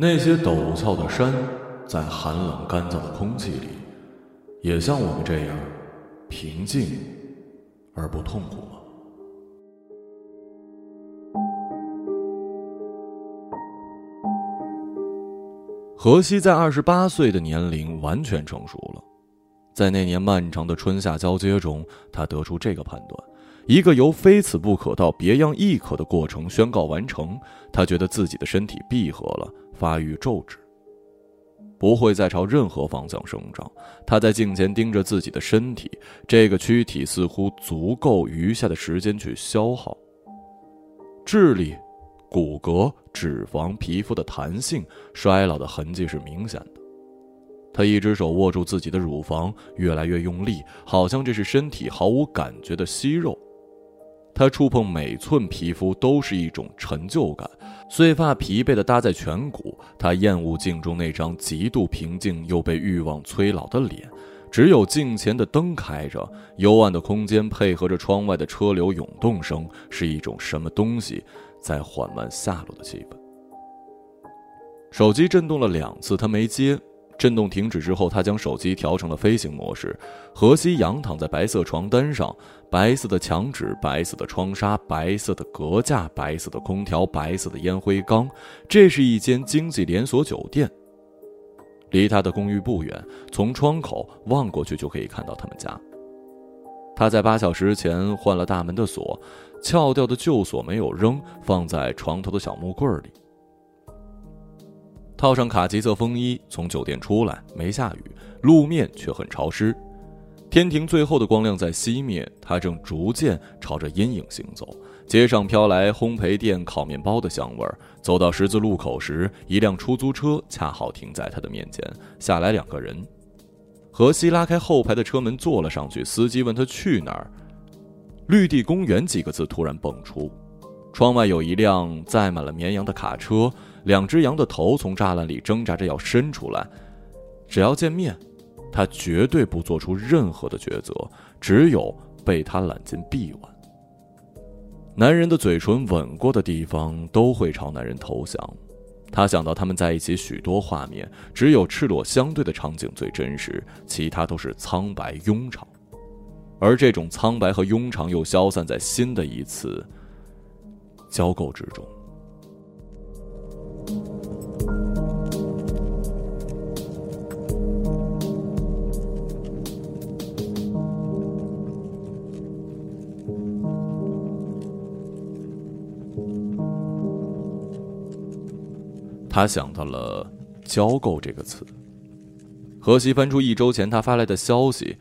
那些陡峭的山，在寒冷干燥的空气里，也像我们这样平静而不痛苦吗？荷西在二十八岁的年龄完全成熟了，在那年漫长的春夏交接中，他得出这个判断：一个由非此不可到别样亦可的过程宣告完成，他觉得自己的身体闭合了。发育骤止，不会再朝任何方向生长。他在镜前盯着自己的身体，这个躯体似乎足够余下的时间去消耗。智力、骨骼、脂肪、皮肤的弹性、衰老的痕迹是明显的。他一只手握住自己的乳房，越来越用力，好像这是身体毫无感觉的息肉。他触碰每寸皮肤都是一种成就感，碎发疲惫地搭在颧骨。他厌恶镜中那张极度平静又被欲望催老的脸，只有镜前的灯开着，幽暗的空间配合着窗外的车流涌动声，是一种什么东西在缓慢下落的气氛。手机震动了两次，他没接。震动停止之后，他将手机调成了飞行模式。何西仰躺在白色床单上，白色的墙纸、白色的窗纱、白色的隔架、白色的空调、白色的烟灰缸。这是一间经济连锁酒店。离他的公寓不远，从窗口望过去就可以看到他们家。他在八小时前换了大门的锁，撬掉的旧锁没有扔，放在床头的小木柜里。套上卡其色风衣，从酒店出来，没下雨，路面却很潮湿。天庭最后的光亮在熄灭，他正逐渐朝着阴影行走。街上飘来烘焙店烤面包的香味儿。走到十字路口时，一辆出租车恰好停在他的面前，下来两个人。荷西拉开后排的车门坐了上去，司机问他去哪儿。绿地公园几个字突然蹦出，窗外有一辆载满了绵羊的卡车。两只羊的头从栅栏里挣扎着要伸出来，只要见面，他绝对不做出任何的抉择，只有被他揽进臂弯。男人的嘴唇吻过的地方都会朝男人投降。他想到他们在一起许多画面，只有赤裸相对的场景最真实，其他都是苍白庸常，而这种苍白和庸常又消散在新的一次交媾之中。他想到了“交媾”这个词。荷西翻出一周前他发来的消息：“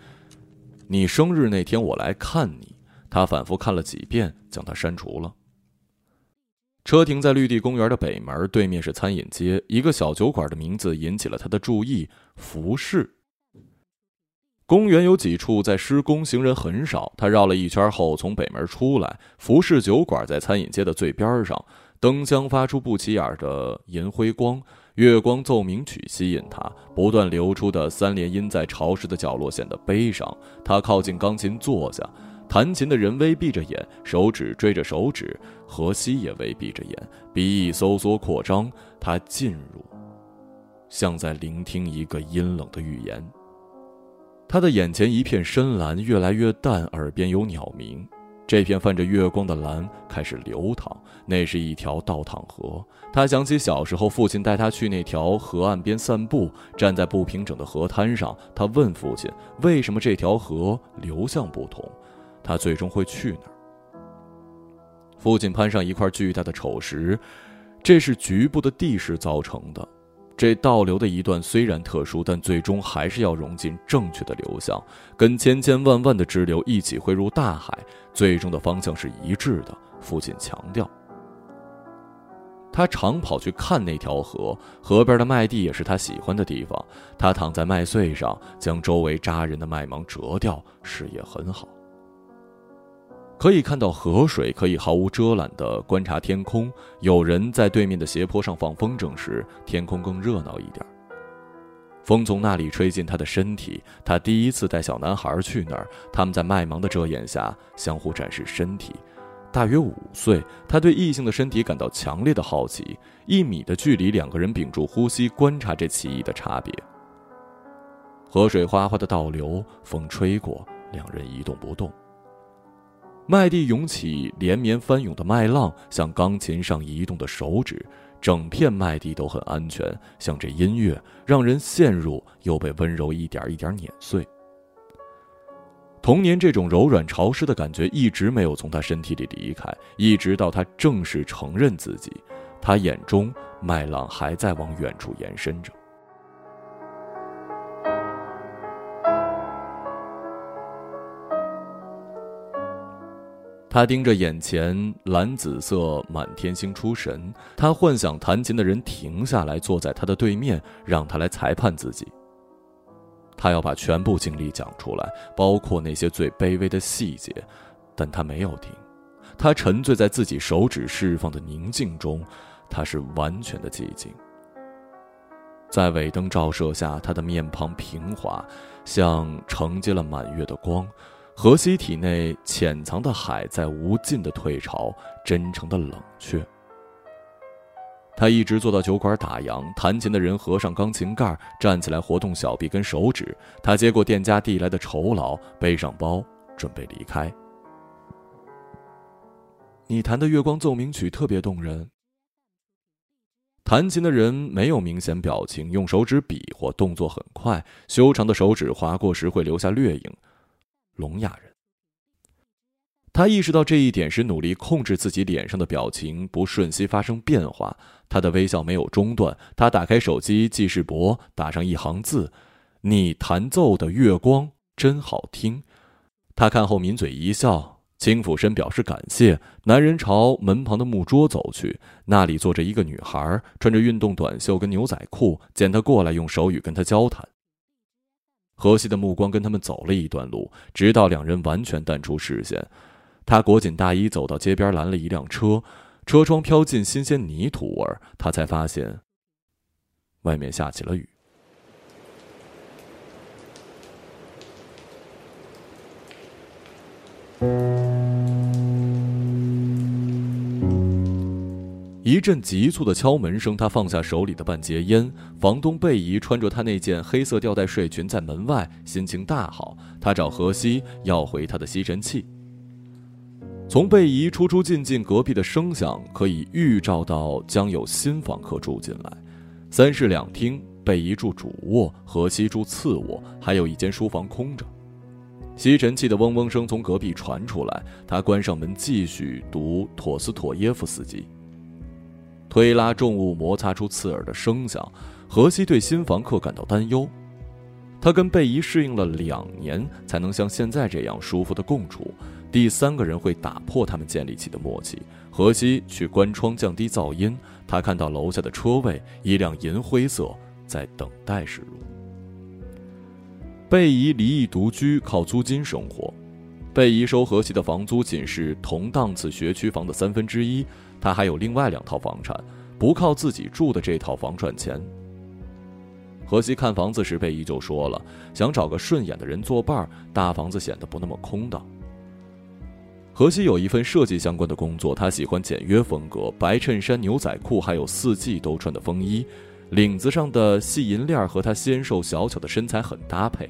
你生日那天我来看你。”他反复看了几遍，将它删除了。车停在绿地公园的北门，对面是餐饮街。一个小酒馆的名字引起了他的注意：服饰。公园有几处在施工，行人很少。他绕了一圈后，从北门出来。服饰酒馆在餐饮街的最边上，灯箱发出不起眼的银灰光，月光奏鸣曲吸引他，不断流出的三连音在潮湿的角落显得悲伤。他靠近钢琴坐下。弹琴的人微闭着眼，手指追着手指。荷西也微闭着眼，鼻翼收缩扩张。他进入，像在聆听一个阴冷的语言。他的眼前一片深蓝，越来越淡，耳边有鸟鸣。这片泛着月光的蓝开始流淌，那是一条倒淌河。他想起小时候，父亲带他去那条河岸边散步，站在不平整的河滩上，他问父亲：“为什么这条河流向不同？”他最终会去哪儿？父亲攀上一块巨大的丑石，这是局部的地势造成的。这倒流的一段虽然特殊，但最终还是要融进正确的流向，跟千千万万的支流一起汇入大海。最终的方向是一致的。父亲强调。他常跑去看那条河，河边的麦地也是他喜欢的地方。他躺在麦穗上，将周围扎人的麦芒折掉，视野很好。可以看到河水，可以毫无遮拦地观察天空。有人在对面的斜坡上放风筝时，天空更热闹一点。风从那里吹进他的身体。他第一次带小男孩去那儿，他们在麦芒的遮掩下相互展示身体。大约五岁，他对异性的身体感到强烈的好奇。一米的距离，两个人屏住呼吸，观察这奇异的差别。河水哗哗的倒流，风吹过，两人一动不动。麦地涌起连绵翻涌的麦浪，像钢琴上移动的手指。整片麦地都很安全，像这音乐，让人陷入，又被温柔一点一点碾碎。童年这种柔软潮湿的感觉一直没有从他身体里离开，一直到他正式承认自己，他眼中麦浪还在往远处延伸着。他盯着眼前蓝紫色满天星出神，他幻想弹琴的人停下来，坐在他的对面，让他来裁判自己。他要把全部经历讲出来，包括那些最卑微的细节，但他没有听。他沉醉在自己手指释放的宁静中，他是完全的寂静。在尾灯照射下，他的面庞平滑，像承接了满月的光。荷西体内潜藏的海在无尽的退潮，真诚的冷却。他一直坐到酒馆打烊，弹琴的人合上钢琴盖，站起来活动小臂跟手指。他接过店家递来的酬劳，背上包，准备离开。你弹的《月光奏鸣曲》特别动人。弹琴的人没有明显表情，用手指比划，动作很快，修长的手指划过时会留下掠影。聋哑人。他意识到这一点时，努力控制自己脸上的表情不瞬息发生变化。他的微笑没有中断。他打开手机记事簿，打上一行字：“你弹奏的月光真好听。”他看后抿嘴一笑，轻俯身表示感谢。男人朝门旁的木桌走去，那里坐着一个女孩，穿着运动短袖跟牛仔裤。见他过来，用手语跟他交谈。荷西的目光跟他们走了一段路，直到两人完全淡出视线。他裹紧大衣，走到街边，拦了一辆车，车窗飘进新鲜泥土味。他才发现，外面下起了雨。一阵急促的敲门声，他放下手里的半截烟。房东贝姨穿着她那件黑色吊带睡裙在门外，心情大好。他找荷西要回他的吸尘器。从贝姨出出进进隔壁的声响，可以预兆到将有新访客住进来。三室两厅，贝姨住主卧，荷西住次卧，还有一间书房空着。吸尘器的嗡嗡声从隔壁传出来，他关上门，继续读陀思妥耶夫斯基。推拉重物摩擦出刺耳的声响，荷西对新房客感到担忧。他跟贝姨适应了两年，才能像现在这样舒服的共处。第三个人会打破他们建立起的默契。荷西去关窗降低噪音。他看到楼下的车位，一辆银灰色，在等待驶入。贝姨离异独居，靠租金生活。贝姨收荷西的房租仅是同档次学区房的三分之一。他还有另外两套房产，不靠自己住的这套房赚钱。荷西看房子时，贝姨就说了，想找个顺眼的人作伴，大房子显得不那么空荡。荷西有一份设计相关的工作，他喜欢简约风格，白衬衫、牛仔裤，还有四季都穿的风衣，领子上的细银链和他纤瘦小巧的身材很搭配。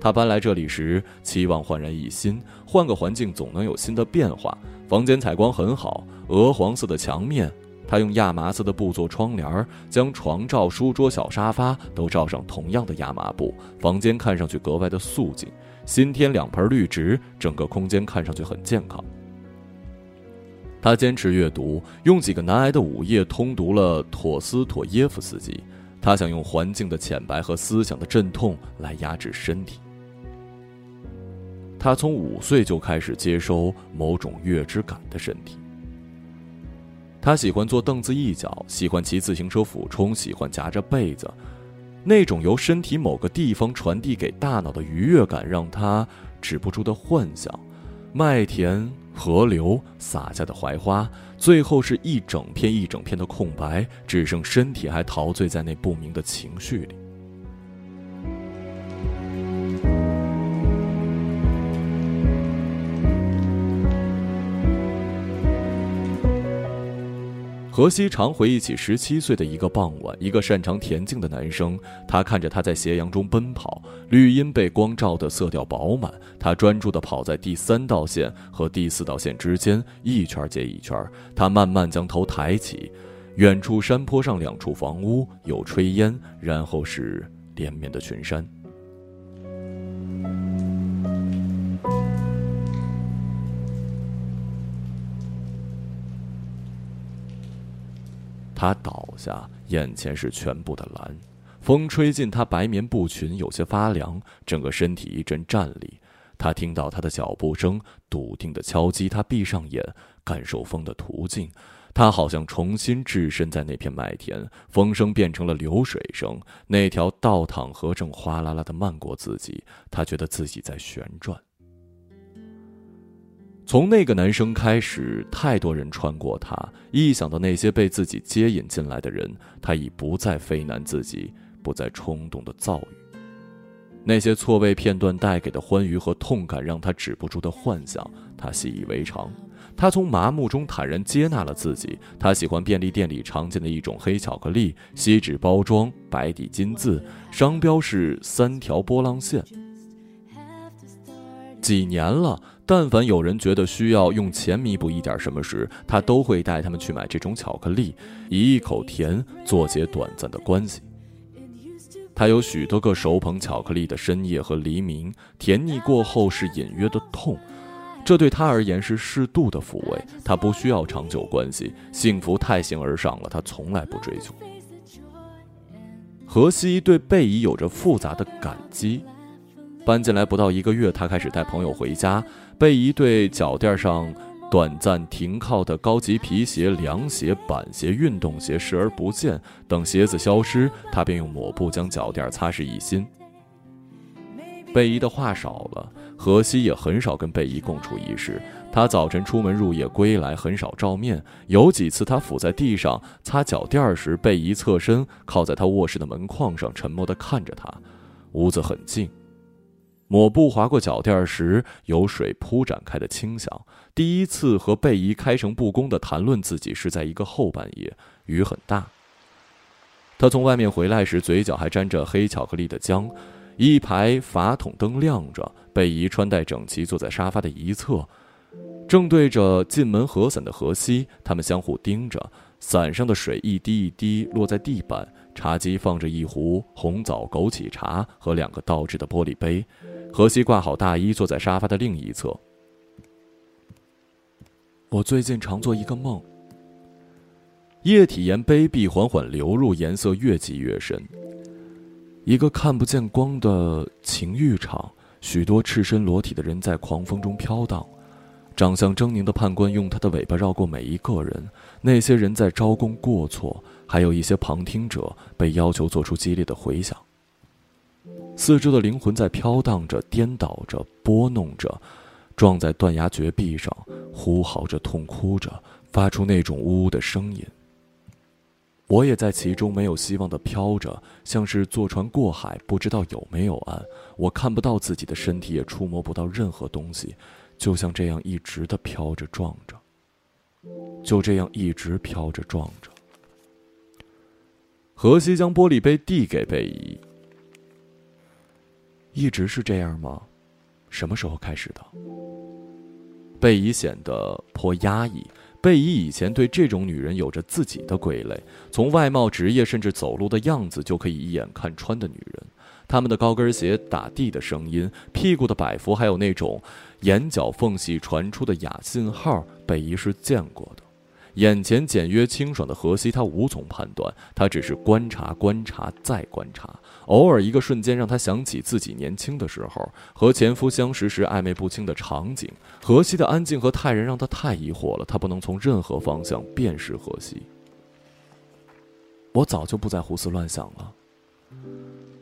他搬来这里时，期望焕然一新，换个环境总能有新的变化。房间采光很好，鹅黄色的墙面，他用亚麻色的布做窗帘，将床罩、书桌、小沙发都罩上同样的亚麻布，房间看上去格外的素净。新添两盆绿植，整个空间看上去很健康。他坚持阅读，用几个难挨的午夜通读了妥思妥耶夫斯基。他想用环境的浅白和思想的阵痛来压制身体。他从五岁就开始接收某种乐之感的身体。他喜欢坐凳子一角，喜欢骑自行车俯冲，喜欢夹着被子，那种由身体某个地方传递给大脑的愉悦感，让他止不住的幻想：麦田、河流、洒下的槐花，最后是一整片一整片的空白，只剩身体还陶醉在那不明的情绪里。何西常回忆起十七岁的一个傍晚，一个擅长田径的男生，他看着他在斜阳中奔跑，绿荫被光照的色调饱满，他专注地跑在第三道线和第四道线之间，一圈接一圈。他慢慢将头抬起，远处山坡上两处房屋有炊烟，然后是连绵的群山。他倒下，眼前是全部的蓝，风吹进他白棉布裙，有些发凉，整个身体一阵颤栗。他听到他的脚步声，笃定的敲击。他闭上眼，感受风的途径。他好像重新置身在那片麦田，风声变成了流水声。那条倒淌河正哗啦啦的漫过自己，他觉得自己在旋转。从那个男生开始，太多人穿过他。一想到那些被自己接引进来的人，他已不再非难自己，不再冲动的躁郁。那些错位片段带给的欢愉和痛感，让他止不住的幻想。他习以为常，他从麻木中坦然接纳了自己。他喜欢便利店里常见的一种黑巧克力，锡纸包装，白底金字，商标是三条波浪线。几年了。但凡有人觉得需要用钱弥补一点什么时，他都会带他们去买这种巧克力，以一口甜作结短暂的关系。他有许多个手捧巧克力的深夜和黎明，甜腻过后是隐约的痛，这对他而言是适度的抚慰。他不需要长久关系，幸福太形而上了，他从来不追求。荷西对贝姨有着复杂的感激。搬进来不到一个月，他开始带朋友回家。被一对脚垫上短暂停靠的高级皮鞋、凉鞋、板鞋、运动鞋视而不见，等鞋子消失，他便用抹布将脚垫擦拭一新。贝姨的话少了，荷西也很少跟贝姨共处一室。他早晨出门入夜归来，很少照面。有几次他伏在地上擦脚垫时，贝姨侧身靠在他卧室的门框上，沉默地看着他。屋子很静。抹布划过脚垫时，有水铺展开的清响。第一次和贝姨开诚布公地谈论自己，是在一个后半夜，雨很大。他从外面回来时，嘴角还沾着黑巧克力的浆。一排法筒灯亮着，贝姨穿戴整齐，坐在沙发的一侧，正对着进门合伞的荷西。他们相互盯着，伞上的水一滴一滴落在地板。茶几放着一壶红枣枸杞茶和两个倒置的玻璃杯。荷西挂好大衣，坐在沙发的另一侧。我最近常做一个梦。液体沿杯壁缓缓流入，颜色越积越深。一个看不见光的情欲场，许多赤身裸体的人在狂风中飘荡。长相狰狞的判官用他的尾巴绕过每一个人。那些人在招供过错，还有一些旁听者被要求做出激烈的回响。四周的灵魂在飘荡着、颠倒着、拨弄着，撞在断崖绝壁上，呼嚎着、痛哭着，发出那种呜呜的声音。我也在其中没有希望的飘着，像是坐船过海，不知道有没有岸。我看不到自己的身体，也触摸不到任何东西，就像这样一直的飘着、撞着，就这样一直飘着、撞着。荷西将玻璃杯递给贝姨。一直是这样吗？什么时候开始的？贝姨显得颇压抑。贝姨以前对这种女人有着自己的归类，从外貌、职业，甚至走路的样子，就可以一眼看穿的女人。她们的高跟鞋打地的声音，屁股的摆幅，还有那种眼角缝隙传出的哑信号，贝姨是见过的。眼前简约清爽的荷西，他无从判断，他只是观察、观察再观察。偶尔一个瞬间，让他想起自己年轻的时候和前夫相识时暧昧不清的场景。荷西的安静和泰然让他太疑惑了，他不能从任何方向辨识荷西。我早就不再胡思乱想了。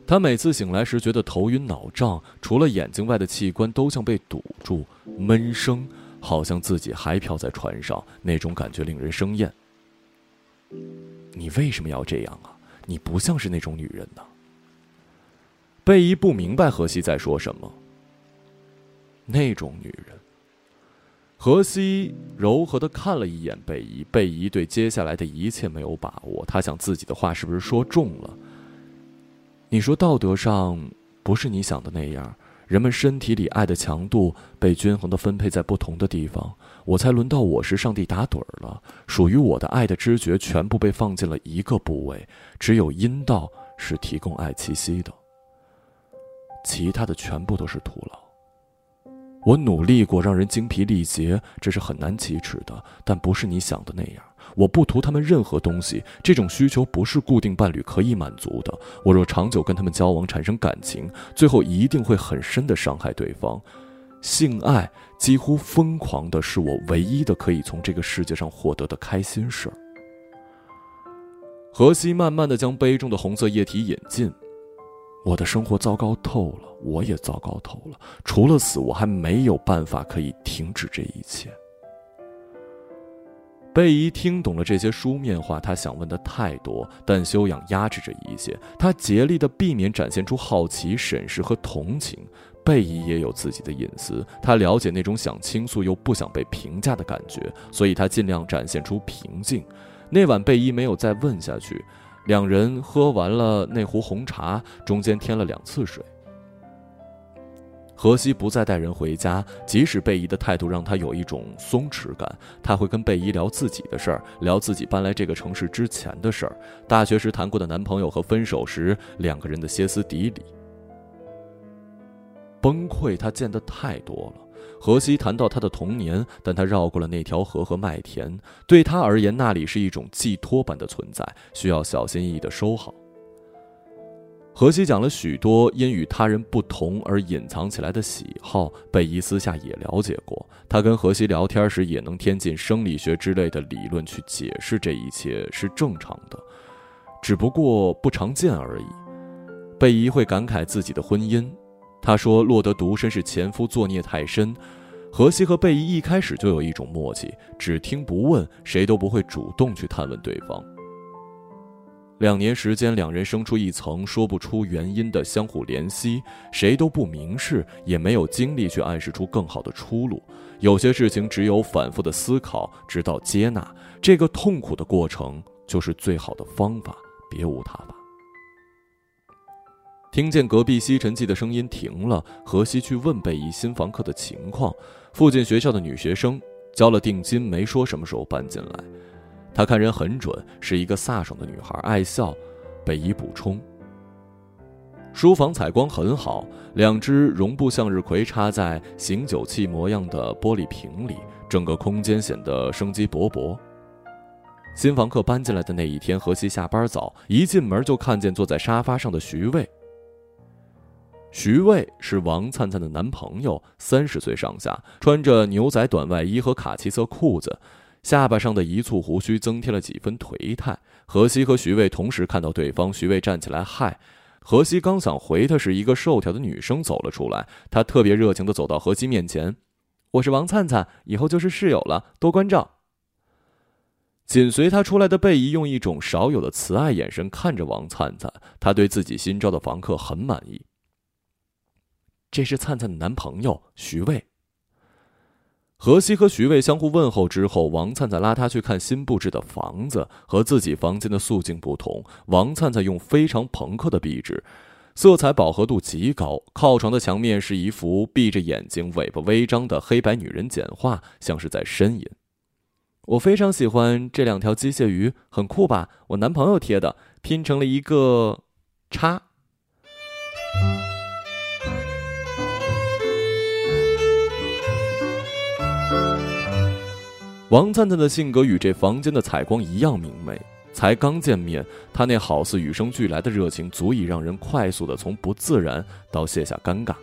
他每次醒来时觉得头晕脑胀，除了眼睛外的器官都像被堵住，闷声。好像自己还漂在船上，那种感觉令人生厌。你为什么要这样啊？你不像是那种女人呢。贝姨不明白荷西在说什么。那种女人，何西柔和的看了一眼贝姨，贝姨对接下来的一切没有把握。他想自己的话是不是说重了？你说道德上不是你想的那样，人们身体里爱的强度被均衡的分配在不同的地方。我才轮到我是上帝打盹儿了，属于我的爱的知觉全部被放进了一个部位，只有阴道是提供爱气息的，其他的全部都是徒劳。我努力过，让人精疲力竭，这是很难启齿的，但不是你想的那样。我不图他们任何东西，这种需求不是固定伴侣可以满足的。我若长久跟他们交往，产生感情，最后一定会很深的伤害对方。性爱几乎疯狂的是我唯一的可以从这个世界上获得的开心事儿。荷西慢慢的将杯中的红色液体饮尽。我的生活糟糕透了，我也糟糕透了。除了死，我还没有办法可以停止这一切。贝姨听懂了这些书面话，她想问的太多，但修养压制着一切。她竭力的避免展现出好奇、审视和同情。贝姨也有自己的隐私，她了解那种想倾诉又不想被评价的感觉，所以她尽量展现出平静。那晚，贝姨没有再问下去。两人喝完了那壶红茶，中间添了两次水。荷西不再带人回家，即使贝姨的态度让他有一种松弛感，他会跟贝姨聊自己的事儿，聊自己搬来这个城市之前的事儿，大学时谈过的男朋友和分手时两个人的歇斯底里。崩溃，他见得太多了。荷西谈到他的童年，但他绕过了那条河和麦田。对他而言，那里是一种寄托般的存在，需要小心翼翼的收好。荷西讲了许多因与他人不同而隐藏起来的喜好，贝伊私下也了解过。他跟荷西聊天时，也能添进生理学之类的理论去解释这一切是正常的，只不过不常见而已。贝伊会感慨自己的婚姻。他说：“落得独身是前夫作孽太深。”荷西和贝伊一开始就有一种默契，只听不问，谁都不会主动去探问对方。两年时间，两人生出一层说不出原因的相互怜惜，谁都不明示，也没有精力去暗示出更好的出路。有些事情只有反复的思考，直到接纳，这个痛苦的过程就是最好的方法，别无他法。听见隔壁吸尘器的声音停了，何西去问贝姨新房客的情况。附近学校的女学生交了定金，没说什么时候搬进来。他看人很准，是一个飒爽的女孩，爱笑。贝姨补充：书房采光很好，两只绒布向日葵插在醒酒器模样的玻璃瓶里，整个空间显得生机勃勃。新房客搬进来的那一天，何西下班早，一进门就看见坐在沙发上的徐卫。徐卫是王灿灿的男朋友，三十岁上下，穿着牛仔短外衣和卡其色裤子，下巴上的一簇胡须增添了几分颓态。何西和徐渭同时看到对方，徐渭站起来嗨，何西刚想回他时，一个瘦条的女生走了出来，她特别热情地走到何西面前：“我是王灿灿，以后就是室友了，多关照。”紧随他出来的贝姨用一种少有的慈爱眼神看着王灿灿，他对自己新招的房客很满意。这是灿灿的男朋友徐渭。何西和徐渭相互问候之后，王灿灿拉他去看新布置的房子。和自己房间的素净不同，王灿灿用非常朋克的壁纸，色彩饱和度极高。靠床的墙面是一幅闭着眼睛、尾巴微张的黑白女人简画，像是在呻吟。我非常喜欢这两条机械鱼，很酷吧？我男朋友贴的，拼成了一个叉。王灿灿的性格与这房间的采光一样明媚。才刚见面，他那好似与生俱来的热情，足以让人快速的从不自然到卸下尴尬。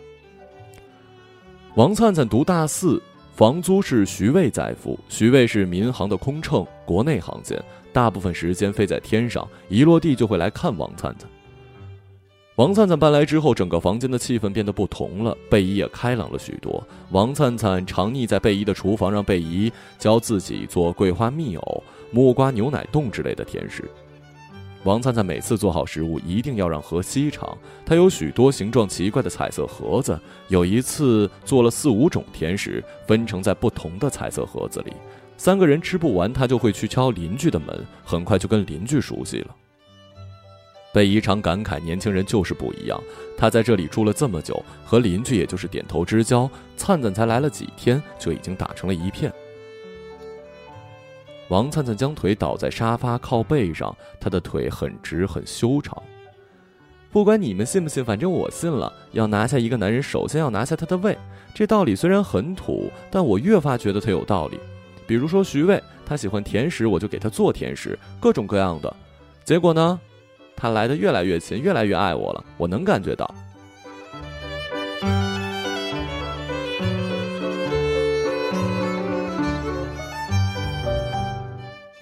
王灿灿读大四，房租是徐渭在付。徐渭是民航的空乘，国内航线，大部分时间飞在天上，一落地就会来看王灿灿。王灿灿搬来之后，整个房间的气氛变得不同了。贝姨也开朗了许多。王灿灿常腻在贝姨的厨房，让贝姨教自己做桂花蜜藕、木瓜牛奶冻之类的甜食。王灿灿每次做好食物，一定要让何西尝。他有许多形状奇怪的彩色盒子，有一次做了四五种甜食，分成在不同的彩色盒子里。三个人吃不完，他就会去敲邻居的门，很快就跟邻居熟悉了。贝姨常感慨，年轻人就是不一样。他在这里住了这么久，和邻居也就是点头之交。灿灿才来了几天，就已经打成了一片。王灿灿将腿倒在沙发靠背上，他的腿很直很修长。不管你们信不信，反正我信了。要拿下一个男人，首先要拿下他的胃。这道理虽然很土，但我越发觉得他有道理。比如说徐渭，他喜欢甜食，我就给他做甜食，各种各样的。结果呢，他来的越来越勤，越来越爱我了。我能感觉到。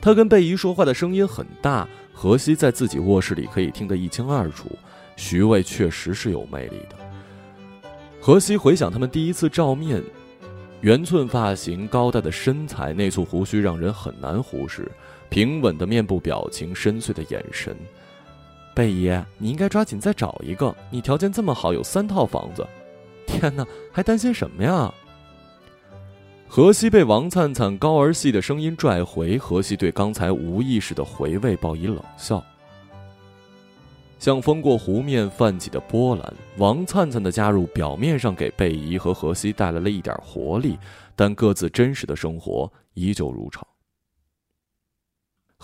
他跟贝姨说话的声音很大，荷西在自己卧室里可以听得一清二楚。徐渭确实是有魅力的。荷西回想他们第一次照面，圆寸发型、高大的身材、那簇胡须让人很难忽视，平稳的面部表情、深邃的眼神。贝姨，你应该抓紧再找一个，你条件这么好，有三套房子。天哪，还担心什么呀？何西被王灿灿高而细的声音拽回，何西对刚才无意识的回味报以冷笑。像风过湖面泛起的波澜，王灿灿的加入表面上给贝姨和何西带来了一点活力，但各自真实的生活依旧如常。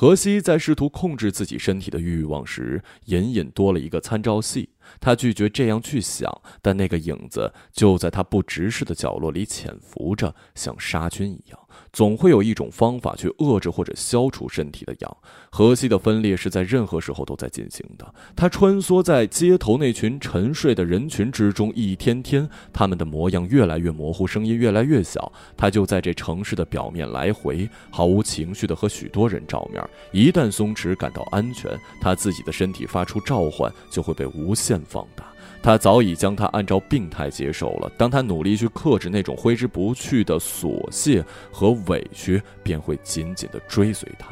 荷西在试图控制自己身体的欲望时，隐隐多了一个参照系。他拒绝这样去想，但那个影子就在他不直视的角落里潜伏着，像杀菌一样。总会有一种方法去遏制或者消除身体的痒。荷西的分裂是在任何时候都在进行的。他穿梭在街头那群沉睡的人群之中，一天天，他们的模样越来越模糊，声音越来越小。他就在这城市的表面来回，毫无情绪的和许多人照面。一旦松弛，感到安全，他自己的身体发出召唤，就会被无限放大。他早已将他按照病态接受了。当他努力去克制那种挥之不去的琐屑和委屈，便会紧紧地追随他。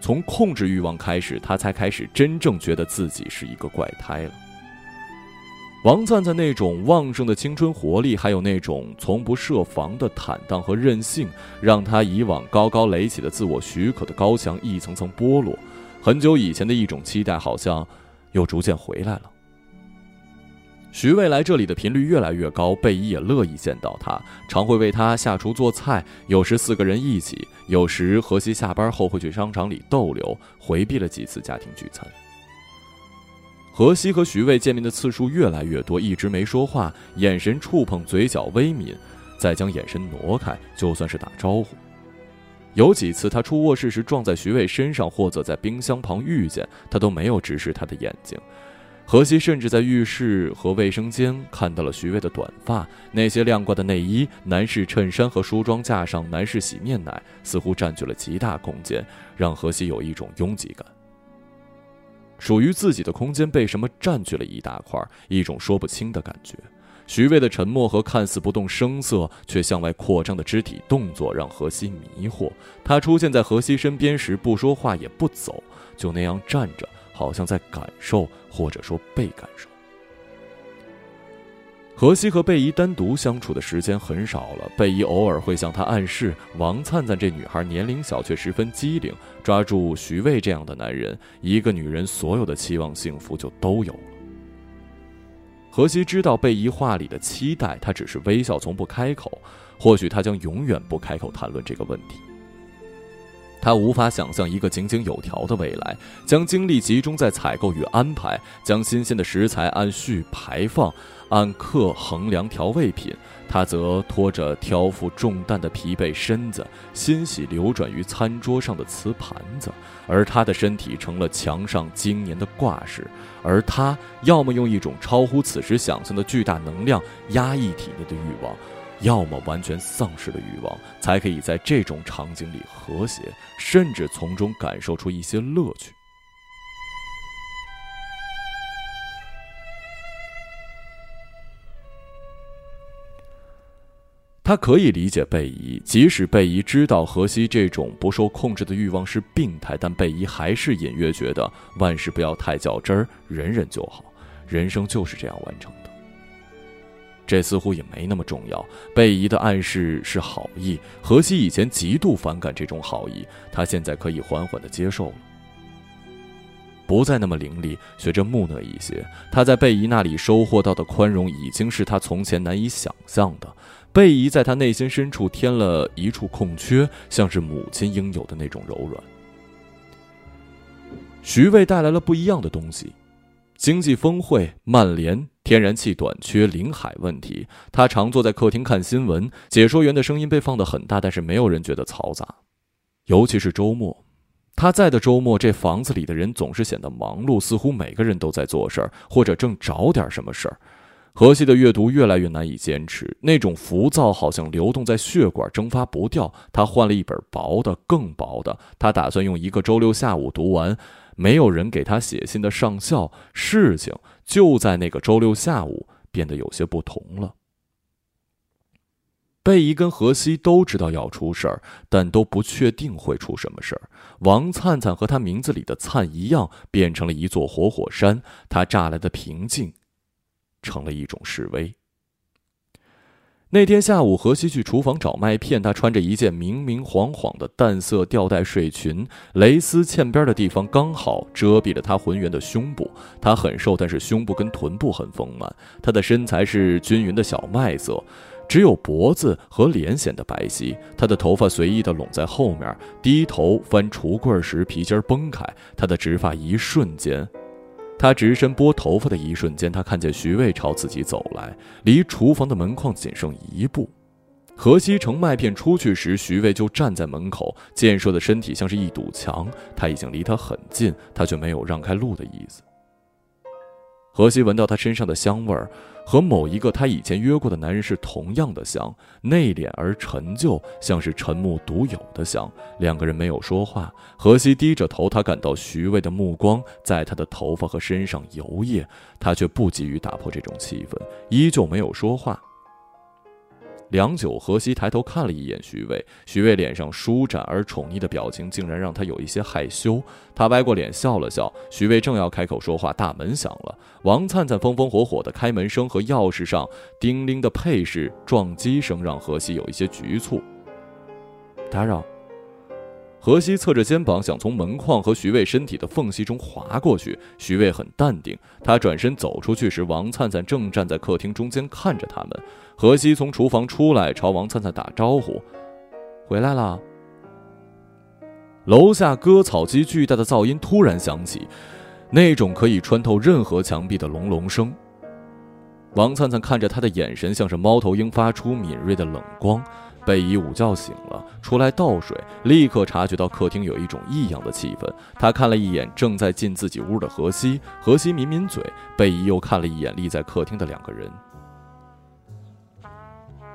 从控制欲望开始，他才开始真正觉得自己是一个怪胎了。王灿灿那种旺盛的青春活力，还有那种从不设防的坦荡和任性，让他以往高高垒起的自我许可的高墙一层层剥落。很久以前的一种期待，好像又逐渐回来了。徐渭来这里的频率越来越高，贝姨也乐意见到他，常会为他下厨做菜。有时四个人一起，有时何西下班后会去商场里逗留，回避了几次家庭聚餐。何西和徐渭见面的次数越来越多，一直没说话，眼神触碰，嘴角微抿，再将眼神挪开，就算是打招呼。有几次他出卧室时撞在徐渭身上，或者在冰箱旁遇见，他都没有直视他的眼睛。何西甚至在浴室和卫生间看到了徐渭的短发，那些晾挂的内衣、男士衬衫和梳妆架上男士洗面奶似乎占据了极大空间，让何西有一种拥挤感。属于自己的空间被什么占据了一大块，一种说不清的感觉。徐渭的沉默和看似不动声色却向外扩张的肢体动作让何西迷惑。他出现在何西身边时，不说话也不走，就那样站着。好像在感受，或者说被感受。何西和贝姨单独相处的时间很少了，贝姨偶尔会向他暗示：王灿灿这女孩年龄小却十分机灵，抓住徐渭这样的男人，一个女人所有的期望幸福就都有了。何西知道贝姨话里的期待，他只是微笑，从不开口。或许他将永远不开口谈论这个问题。他无法想象一个井井有条的未来，将精力集中在采购与安排，将新鲜的食材按序排放，按克衡量调味品。他则拖着挑负重担的疲惫身子，欣喜流转于餐桌上的瓷盘子，而他的身体成了墙上经年的挂饰。而他要么用一种超乎此时想象的巨大能量压抑体内的欲望。要么完全丧失了欲望，才可以在这种场景里和谐，甚至从中感受出一些乐趣。他可以理解贝姨，即使贝姨知道荷西这种不受控制的欲望是病态，但贝姨还是隐约觉得万事不要太较真儿，忍忍就好，人生就是这样完成的。这似乎也没那么重要。贝姨的暗示是好意，荷西以前极度反感这种好意，他现在可以缓缓的接受了。不再那么凌厉，学着木讷一些。他在贝姨那里收获到的宽容，已经是他从前难以想象的。贝姨在他内心深处添了一处空缺，像是母亲应有的那种柔软。徐渭带来了不一样的东西：经济峰会、曼联、天然气短缺、领海问题。他常坐在客厅看新闻，解说员的声音被放得很大，但是没有人觉得嘈杂，尤其是周末。他在的周末，这房子里的人总是显得忙碌，似乎每个人都在做事儿，或者正找点什么事儿。荷西的阅读越来越难以坚持，那种浮躁好像流动在血管，蒸发不掉。他换了一本薄的、更薄的，他打算用一个周六下午读完。没有人给他写信的上校，事情就在那个周六下午变得有些不同了。贝姨跟荷西都知道要出事儿，但都不确定会出什么事儿。王灿灿和他名字里的“灿”一样，变成了一座活火山。他炸来的平静，成了一种示威。那天下午，荷西去厨房找麦片。他穿着一件明明晃晃的淡色吊带睡裙，蕾丝嵌边的地方刚好遮蔽了他浑圆的胸部。他很瘦，但是胸部跟臀部很丰满。他的身材是均匀的小麦色。只有脖子和脸显得白皙，他的头发随意地拢在后面，低头翻橱柜时皮筋崩开。他的直发一瞬间，他直身拨头发的一瞬间，他看见徐卫朝自己走来，离厨房的门框仅剩一步。何西盛麦片出去时，徐卫就站在门口，健硕的身体像是一堵墙，他已经离他很近，他却没有让开路的意思。何西闻到他身上的香味儿。和某一个她以前约过的男人是同样的香，内敛而陈旧，像是陈木独有的香。两个人没有说话，荷西低着头，他感到徐渭的目光在他的头发和身上游曳，他却不急于打破这种气氛，依旧没有说话。良久，何西抬头看了一眼徐渭，徐渭脸上舒展而宠溺的表情，竟然让他有一些害羞。他歪过脸笑了笑。徐渭正要开口说话，大门响了。王灿灿风风火火的开门声和钥匙上叮铃的配饰撞击声，让何西有一些局促。打扰。荷西侧着肩膀，想从门框和徐卫身体的缝隙中滑过去。徐卫很淡定，他转身走出去时，王灿灿正站在客厅中间看着他们。荷西从厨房出来，朝王灿灿打招呼：“回来了。”楼下割草机巨大的噪音突然响起，那种可以穿透任何墙壁的隆隆声。王灿灿看着他的眼神，像是猫头鹰发出敏锐的冷光。贝姨午觉醒了，出来倒水，立刻察觉到客厅有一种异样的气氛。他看了一眼正在进自己屋的荷西，荷西抿抿嘴。贝姨又看了一眼立在客厅的两个人。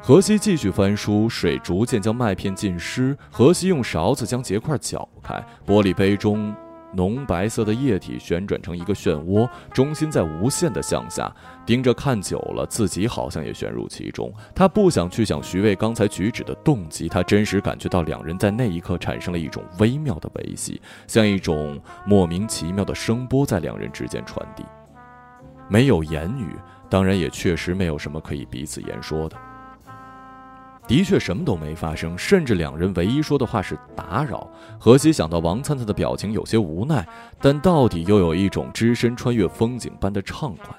荷西继续翻书，水逐渐将麦片浸湿。荷西用勺子将结块搅开，玻璃杯中。浓白色的液体旋转成一个漩涡，中心在无限的向下。盯着看久了，自己好像也旋入其中。他不想去想徐渭刚才举止的动机，他真实感觉到两人在那一刻产生了一种微妙的维系，像一种莫名其妙的声波在两人之间传递。没有言语，当然也确实没有什么可以彼此言说的。的确，什么都没发生，甚至两人唯一说的话是打扰。何西想到王灿灿的表情有些无奈，但到底又有一种只身穿越风景般的畅快，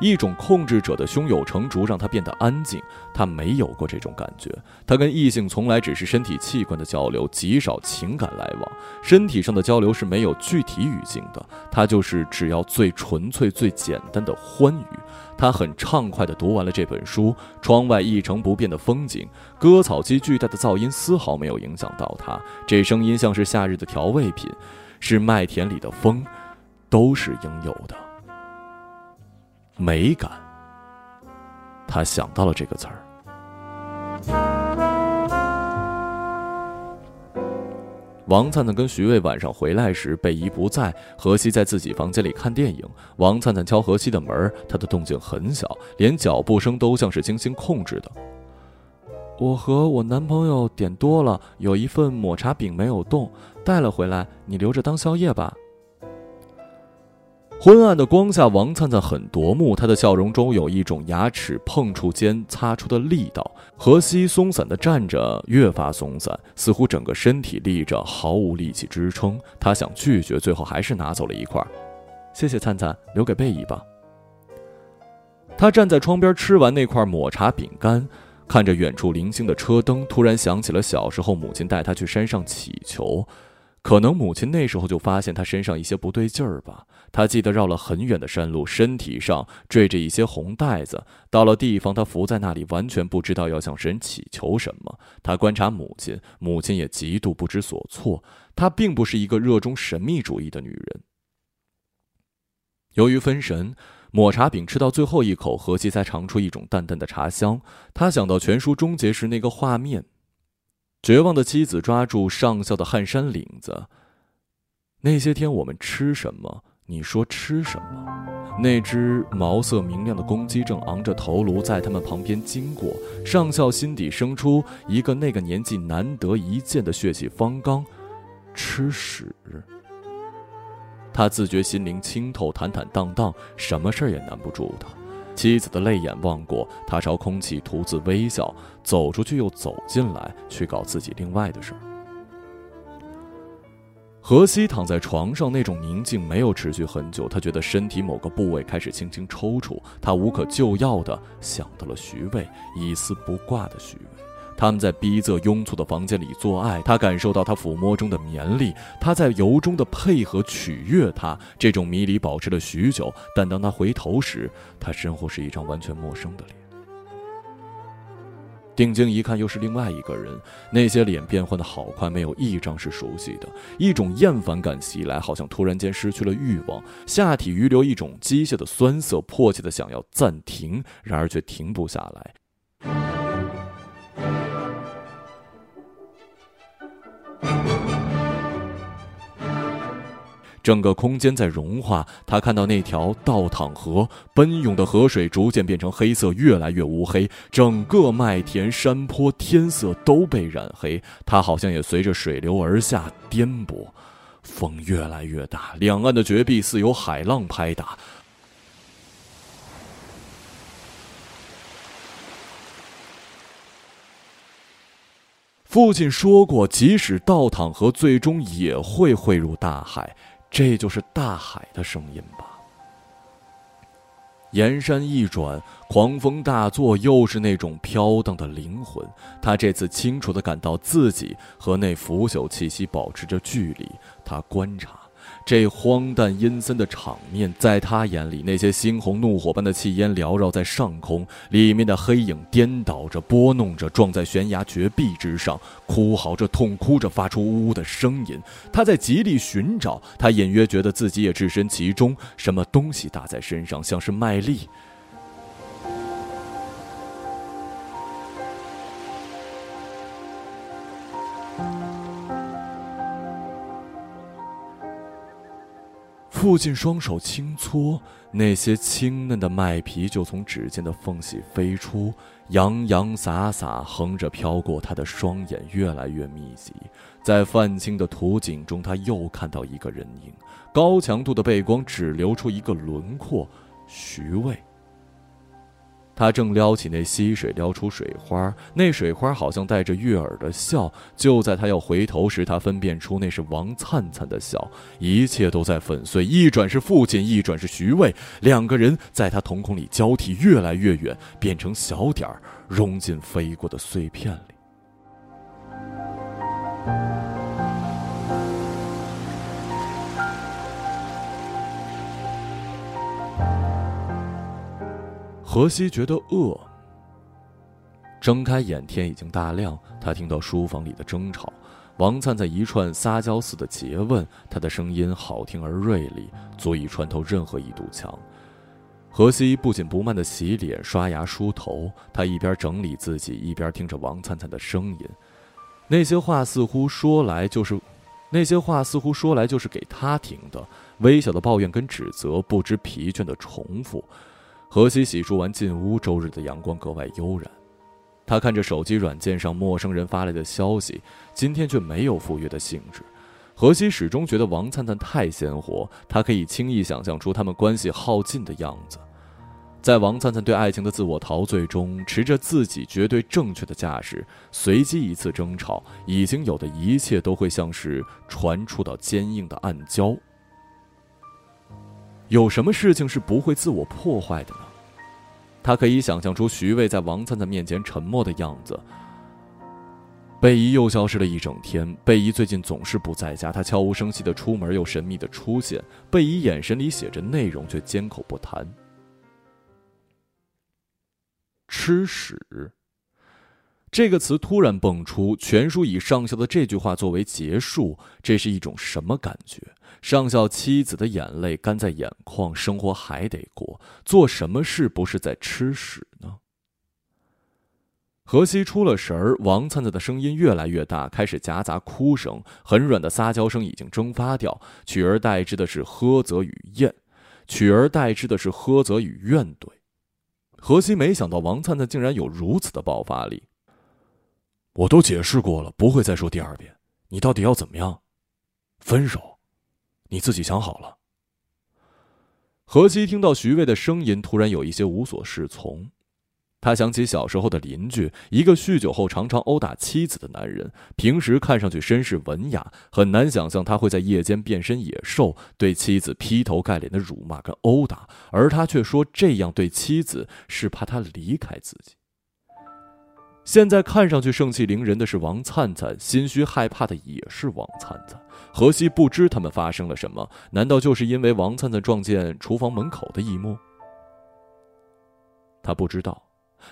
一种控制者的胸有成竹，让他变得安静。他没有过这种感觉，他跟异性从来只是身体器官的交流，极少情感来往。身体上的交流是没有具体语境的，他就是只要最纯粹、最简单的欢愉。他很畅快地读完了这本书，窗外一成不变的风景，割草机巨大的噪音丝毫没有影响到他。这声音像是夏日的调味品，是麦田里的风，都是应有的。美感，他想到了这个词儿。王灿灿跟徐渭晚上回来时，贝姨不在，荷西在自己房间里看电影。王灿灿敲荷西的门，他的动静很小，连脚步声都像是精心控制的。我和我男朋友点多了，有一份抹茶饼没有动，带了回来，你留着当宵夜吧。昏暗的光下，王灿灿很夺目，他的笑容中有一种牙齿碰触间擦出的力道。何西松散的站着，越发松散，似乎整个身体立着，毫无力气支撑。他想拒绝，最后还是拿走了一块。谢谢灿灿，留给贝姨吧。他站在窗边，吃完那块抹茶饼干，看着远处零星的车灯，突然想起了小时候母亲带他去山上祈求。可能母亲那时候就发现他身上一些不对劲儿吧。他记得绕了很远的山路，身体上缀着一些红带子。到了地方，他伏在那里，完全不知道要向神祈求什么。他观察母亲，母亲也极度不知所措。她并不是一个热衷神秘主义的女人。由于分神，抹茶饼吃到最后一口，何西才尝出一种淡淡的茶香。他想到全书终结时那个画面。绝望的妻子抓住上校的汗衫领子。那些天我们吃什么？你说吃什么？那只毛色明亮的公鸡正昂着头颅在他们旁边经过。上校心底生出一个那个年纪难得一见的血气方刚，吃屎。他自觉心灵清透，坦坦荡荡，什么事儿也难不住他。妻子的泪眼望过，他朝空气徒自微笑，走出去又走进来，去搞自己另外的事儿。何西躺在床上，那种宁静没有持续很久。他觉得身体某个部位开始轻轻抽搐，他无可救药的想到了徐渭，一丝不挂的徐渭。他们在逼仄拥簇的房间里做爱，他感受到他抚摸中的绵力，他在由衷的配合取悦他。这种迷离保持了许久，但当他回头时，他身后是一张完全陌生的脸。定睛一看，又是另外一个人。那些脸变换的好快，没有一张是熟悉的。一种厌烦感袭来，好像突然间失去了欲望，下体余留一种机械的酸涩，迫切的想要暂停，然而却停不下来。整个空间在融化，他看到那条倒淌河奔涌的河水逐渐变成黑色，越来越乌黑。整个麦田、山坡、天色都被染黑，他好像也随着水流而下颠簸。风越来越大，两岸的绝壁似有海浪拍打。父亲说过，即使倒淌河，最终也会汇入大海。这就是大海的声音吧。岩山一转，狂风大作，又是那种飘荡的灵魂。他这次清楚的感到自己和那腐朽气息保持着距离。他观察。这荒诞阴森的场面，在他眼里，那些猩红怒火般的气烟缭绕在上空，里面的黑影颠倒着、拨弄着，撞在悬崖绝壁之上，哭嚎着、痛哭着，发出呜呜的声音。他在极力寻找，他隐约觉得自己也置身其中，什么东西打在身上，像是麦粒。父亲双手轻搓，那些青嫩的麦皮就从指尖的缝隙飞出，洋洋洒洒横着飘过他的双眼，越来越密集。在泛青的图景中，他又看到一个人影，高强度的背光只留出一个轮廓，徐渭。他正撩起那溪水，撩出水花，那水花好像带着悦耳的笑。就在他要回头时，他分辨出那是王灿灿的笑。一切都在粉碎，一转是父亲，一转是徐渭，两个人在他瞳孔里交替，越来越远，变成小点儿，融进飞过的碎片里。何西觉得饿，睁开眼，天已经大亮。他听到书房里的争吵，王灿在一串撒娇似的诘问，他的声音好听而锐利，足以穿透任何一堵墙。何西不紧不慢的洗脸、刷牙、梳头，他一边整理自己，一边听着王灿灿的声音。那些话似乎说来就是，那些话似乎说来就是给他听的。微小的抱怨跟指责，不知疲倦的重复。何西洗漱完进屋，周日的阳光格外悠然。他看着手机软件上陌生人发来的消息，今天却没有赴约的兴致。何西始终觉得王灿灿太鲜活，他可以轻易想象出他们关系耗尽的样子。在王灿灿对爱情的自我陶醉中，持着自己绝对正确的架势，随机一次争吵，已经有的一切都会像是传触到坚硬的暗礁。有什么事情是不会自我破坏的呢？他可以想象出徐渭在王灿灿面前沉默的样子。贝姨又消失了一整天。贝姨最近总是不在家，她悄无声息的出门，又神秘的出现。贝姨眼神里写着内容，却缄口不谈。吃屎。这个词突然蹦出，全书以上校的这句话作为结束，这是一种什么感觉？上校妻子的眼泪干在眼眶，生活还得过，做什么事不是在吃屎呢？何西出了神儿，王灿灿的声音越来越大，开始夹杂哭声，很软的撒娇声已经蒸发掉，取而代之的是呵责与怨，取而代之的是呵责与怨怼。何西没想到王灿灿竟然有如此的爆发力。我都解释过了，不会再说第二遍。你到底要怎么样？分手？你自己想好了。何西听到徐渭的声音，突然有一些无所适从。他想起小时候的邻居，一个酗酒后常常殴打妻子的男人。平时看上去绅士文雅，很难想象他会在夜间变身野兽，对妻子劈头盖脸的辱骂跟殴打。而他却说这样对妻子是怕他离开自己。现在看上去盛气凌人的是王灿灿，心虚害怕的也是王灿灿。何西不知他们发生了什么，难道就是因为王灿灿撞见厨房门口的一幕？他不知道。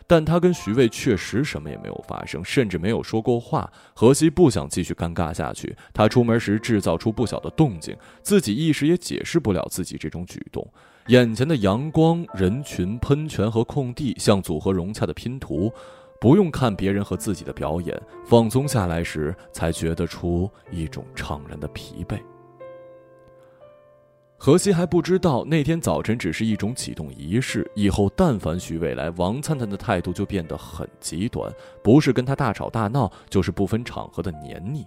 但他跟徐卫确实什么也没有发生，甚至没有说过话。何西不想继续尴尬下去，他出门时制造出不小的动静，自己一时也解释不了自己这种举动。眼前的阳光、人群、喷泉和空地像组合融洽的拼图，不用看别人和自己的表演，放松下来时才觉得出一种怅然的疲惫。何西还不知道，那天早晨只是一种启动仪式。以后但凡徐渭来，王灿灿的态度就变得很极端，不是跟他大吵大闹，就是不分场合的黏腻。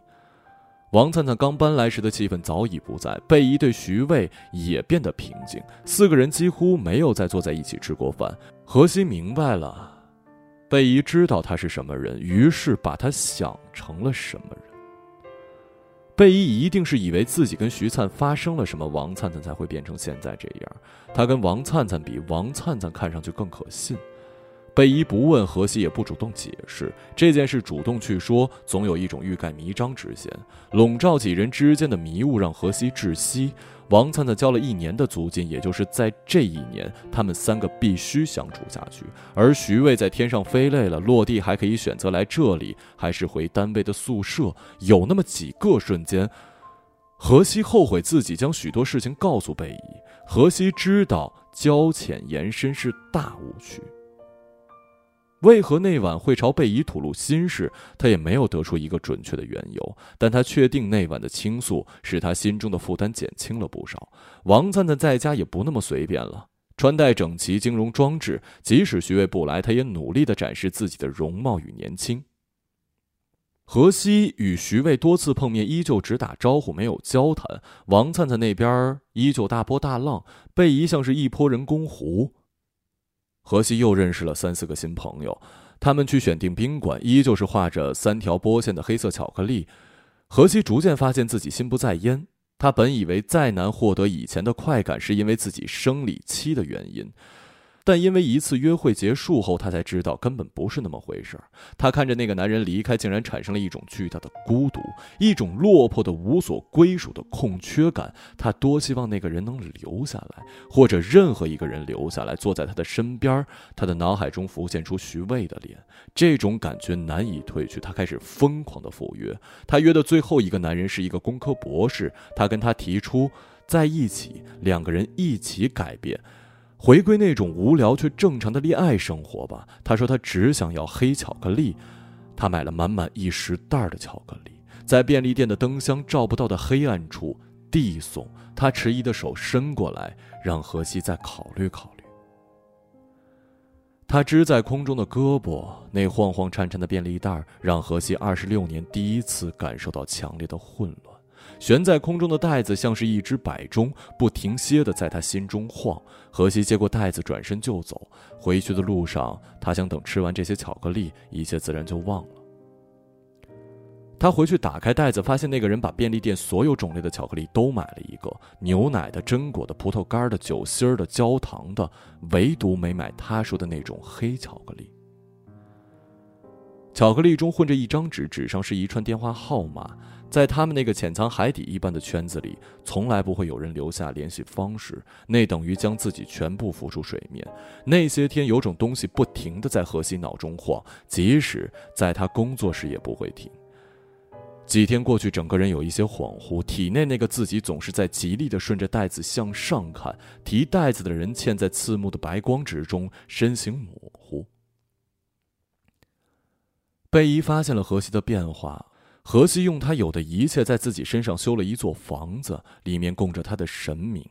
王灿灿刚搬来时的气氛早已不在，贝姨对徐渭也变得平静，四个人几乎没有再坐在一起吃过饭。何西明白了，贝姨知道他是什么人，于是把他想成了什么人。贝姨一定是以为自己跟徐灿发生了什么，王灿灿才会变成现在这样。他跟王灿灿比，王灿灿看上去更可信。贝姨不问何西，也不主动解释这件事，主动去说，总有一种欲盖弥彰之嫌，笼罩几人之间的迷雾，让何西窒息。王灿灿交了一年的租金，也就是在这一年，他们三个必须相处下去。而徐渭在天上飞累了，落地还可以选择来这里，还是回单位的宿舍。有那么几个瞬间，何西后悔自己将许多事情告诉贝姨。何西知道交浅言深是大误区。为何那晚会朝贝姨吐露心事？他也没有得出一个准确的缘由，但他确定那晚的倾诉使他心中的负担减轻了不少。王灿灿在家也不那么随便了，穿戴整齐，金融装置。即使徐渭不来，他也努力地展示自己的容貌与年轻。何西与徐渭多次碰面，依旧只打招呼，没有交谈。王灿灿那边依旧大波大浪，贝姨像是一泼人工湖。荷西又认识了三四个新朋友，他们去选定宾馆，依旧是画着三条波线的黑色巧克力。荷西逐渐发现自己心不在焉，他本以为再难获得以前的快感，是因为自己生理期的原因。但因为一次约会结束后，他才知道根本不是那么回事儿。他看着那个男人离开，竟然产生了一种巨大的孤独，一种落魄的无所归属的空缺感。他多希望那个人能留下来，或者任何一个人留下来，坐在他的身边。他的脑海中浮现出徐渭的脸，这种感觉难以褪去。他开始疯狂的赴约。他约的最后一个男人是一个工科博士，他跟他提出在一起，两个人一起改变。回归那种无聊却正常的恋爱生活吧。他说他只想要黑巧克力，他买了满满一十袋的巧克力，在便利店的灯箱照不到的黑暗处递送。他迟疑的手伸过来，让荷西再考虑考虑。他支在空中的胳膊，那晃晃颤颤的便利袋，让荷西二十六年第一次感受到强烈的混乱。悬在空中的袋子像是一只摆钟，不停歇地在他心中晃。荷西接过袋子，转身就走。回去的路上，他想等吃完这些巧克力，一切自然就忘了。他回去打开袋子，发现那个人把便利店所有种类的巧克力都买了一个：牛奶的、榛果的、葡萄干的、酒心的、焦糖的，唯独没买他说的那种黑巧克力。巧克力中混着一张纸，纸上是一串电话号码。在他们那个潜藏海底一般的圈子里，从来不会有人留下联系方式，那等于将自己全部浮出水面。那些天，有种东西不停地在荷西脑中晃，即使在他工作时也不会停。几天过去，整个人有一些恍惚，体内那个自己总是在极力地顺着袋子向上看，提袋子的人嵌在刺目的白光之中，身形模糊。贝伊发现了荷西的变化。荷西用他有的一切在自己身上修了一座房子，里面供着他的神明。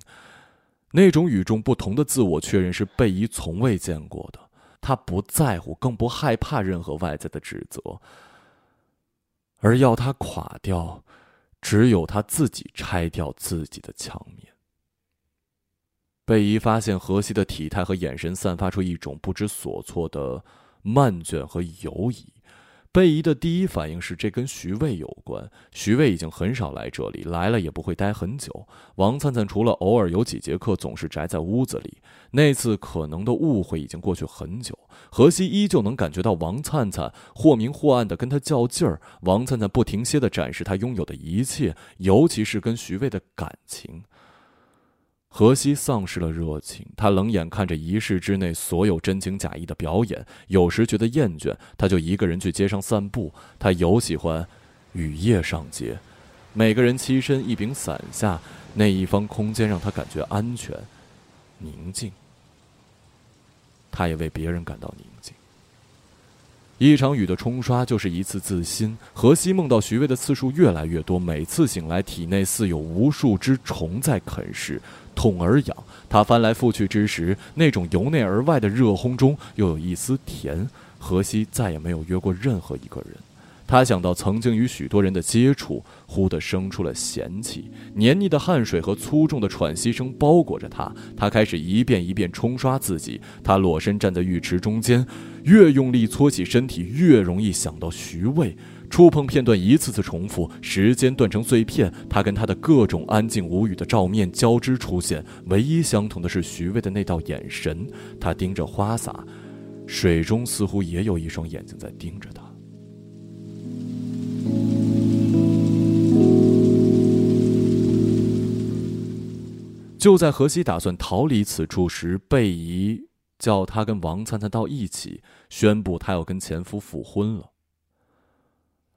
那种与众不同的自我确认是贝伊从未见过的。他不在乎，更不害怕任何外在的指责，而要他垮掉，只有他自己拆掉自己的墙面。贝伊发现荷西的体态和眼神散发出一种不知所措的漫卷和犹疑。贝姨的第一反应是这跟徐渭有关。徐渭已经很少来这里，来了也不会待很久。王灿灿除了偶尔有几节课，总是宅在屋子里。那次可能的误会已经过去很久，何西依旧能感觉到王灿灿或明或暗的跟他较劲儿。王灿灿不停歇的展示他拥有的一切，尤其是跟徐渭的感情。荷西丧失了热情，他冷眼看着仪式之内所有真情假意的表演，有时觉得厌倦，他就一个人去街上散步。他尤喜欢雨夜上街，每个人栖身一柄伞下，那一方空间让他感觉安全、宁静。他也为别人感到宁静。一场雨的冲刷就是一次自新。荷西梦到徐渭的次数越来越多，每次醒来，体内似有无数只虫在啃食，痛而痒。他翻来覆去之时，那种由内而外的热烘中又有一丝甜。荷西再也没有约过任何一个人。他想到曾经与许多人的接触，忽地生出了嫌弃。黏腻的汗水和粗重的喘息声包裹着他。他开始一遍一遍冲刷自己。他裸身站在浴池中间，越用力搓起身体，越容易想到徐渭。触碰片段一次次重复，时间断成碎片。他跟他的各种安静无语的照面交织出现，唯一相同的是徐巍的那道眼神。他盯着花洒，水中似乎也有一双眼睛在盯着他。就在荷西打算逃离此处时，贝姨叫他跟王灿灿到一起，宣布他要跟前夫复婚了。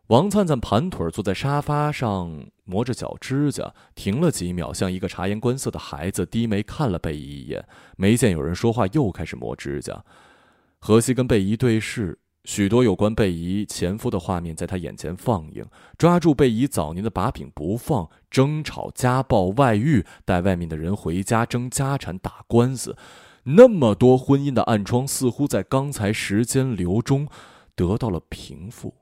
王灿灿盘腿坐在沙发上，磨着脚指甲，停了几秒，像一个察言观色的孩子，低眉看了贝姨一眼，没见有人说话，又开始磨指甲。荷西跟贝姨对视。许多有关贝姨前夫的画面在他眼前放映，抓住贝姨早年的把柄不放，争吵、家暴、外遇，带外面的人回家争家产、打官司，那么多婚姻的暗疮似乎在刚才时间流中得到了平复。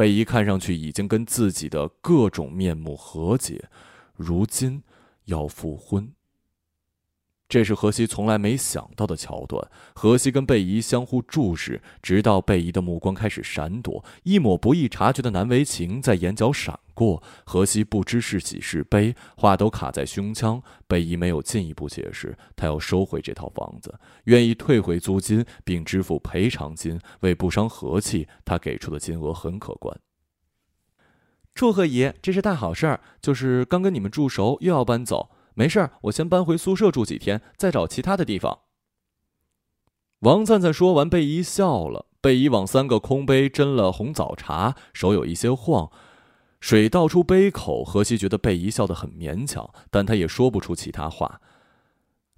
贝姨看上去已经跟自己的各种面目和解，如今要复婚。这是荷西从来没想到的桥段。荷西跟贝姨相互注视，直到贝姨的目光开始闪躲，一抹不易察觉的难为情在眼角闪过。荷西不知是喜是悲，话都卡在胸腔。贝姨没有进一步解释，她要收回这套房子，愿意退回租金并支付赔偿金。为不伤和气，她给出的金额很可观。祝贺姨，这是大好事儿，就是刚跟你们住熟，又要搬走。没事儿，我先搬回宿舍住几天，再找其他的地方。王灿灿说完，贝姨笑了。贝姨往三个空杯斟了红枣茶，手有一些晃，水倒出杯口。何西觉得贝姨笑得很勉强，但他也说不出其他话。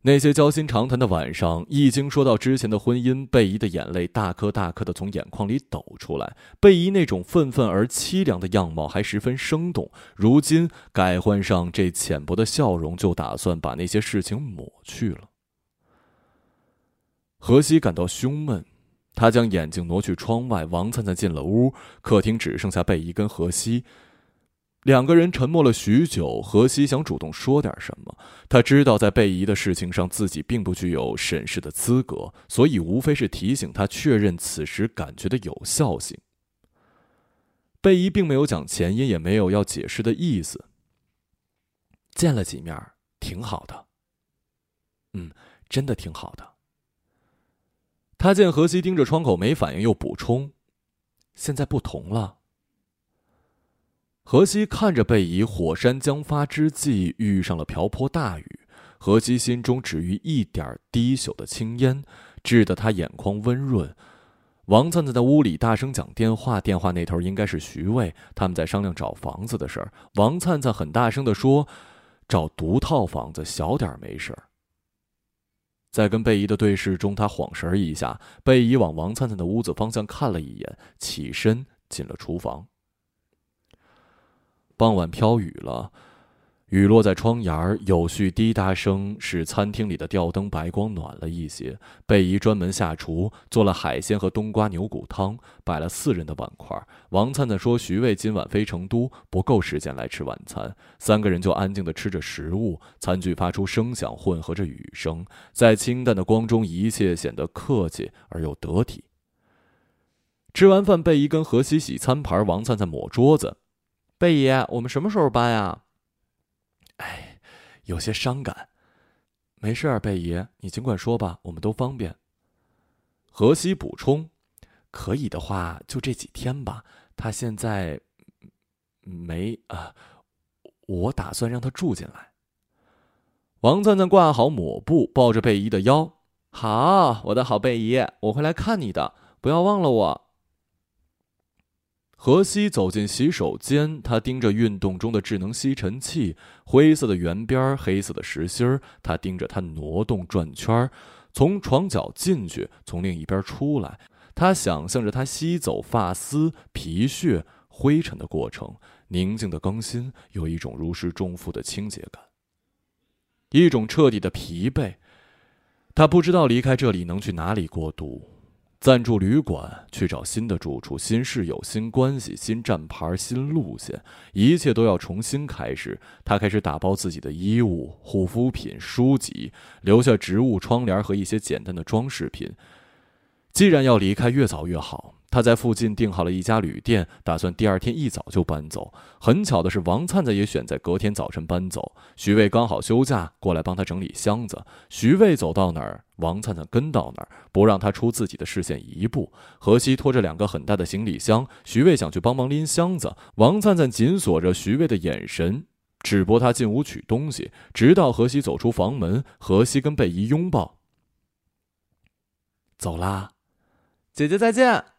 那些交心长谈的晚上，一经说到之前的婚姻，贝姨的眼泪大颗大颗的从眼眶里抖出来。贝姨那种愤愤而凄凉的样貌还十分生动，如今改换上这浅薄的笑容，就打算把那些事情抹去了。何西感到胸闷，他将眼睛挪去窗外。王灿灿进了屋，客厅只剩下贝姨跟何西。两个人沉默了许久，何西想主动说点什么。他知道在贝姨的事情上自己并不具有审视的资格，所以无非是提醒他确认此时感觉的有效性。贝姨并没有讲前因，也没有要解释的意思。见了几面，挺好的。嗯，真的挺好的。他见何西盯着窗口没反应，又补充：“现在不同了。”何西看着贝姨，火山将发之际遇上了瓢泼大雨。何西心中只余一点低朽的青烟，致得他眼眶温润。王灿灿在屋里大声讲电话，电话那头应该是徐卫，他们在商量找房子的事儿。王灿灿很大声的说：“找独套房子，小点没事儿。”在跟贝姨的对视中，他晃神一下，贝姨往王灿灿的屋子方向看了一眼，起身进了厨房。傍晚飘雨了，雨落在窗沿有序滴答声使餐厅里的吊灯白光暖了一些。贝姨专门下厨做了海鲜和冬瓜牛骨汤，摆了四人的碗筷。王灿灿说：“徐卫今晚飞成都，不够时间来吃晚餐。”三个人就安静的吃着食物，餐具发出声响，混合着雨声，在清淡的光中，一切显得客气而又得体。吃完饭，贝姨跟何西洗餐盘，王灿灿抹桌子。贝姨，我们什么时候搬呀？哎，有些伤感。没事儿，贝姨，你尽管说吧，我们都方便。何西补充：“可以的话，就这几天吧。他现在没啊，我打算让他住进来。”王灿灿挂好抹布，抱着贝姨的腰：“好，我的好贝姨，我会来看你的，不要忘了我。”何西走进洗手间，他盯着运动中的智能吸尘器，灰色的圆边，黑色的实心儿。他盯着它挪动转圈，从床角进去，从另一边出来。他想象着他吸走发丝、皮屑、灰尘的过程，宁静的更新，有一种如释重负的清洁感，一种彻底的疲惫。他不知道离开这里能去哪里过渡。暂住旅馆，去找新的住处、新室友、新关系、新站牌、新路线，一切都要重新开始。他开始打包自己的衣物、护肤品、书籍，留下植物、窗帘和一些简单的装饰品。既然要离开，越早越好。他在附近订好了一家旅店，打算第二天一早就搬走。很巧的是，王灿灿也选在隔天早晨搬走。徐渭刚好休假，过来帮他整理箱子。徐渭走到哪儿，王灿灿跟到哪儿，不让他出自己的视线一步。何西拖着两个很大的行李箱，徐渭想去帮忙拎箱子。王灿灿紧锁着徐渭的眼神，只拨他进屋取东西，直到何西走出房门。何西跟贝姨拥抱，走啦，姐姐再见。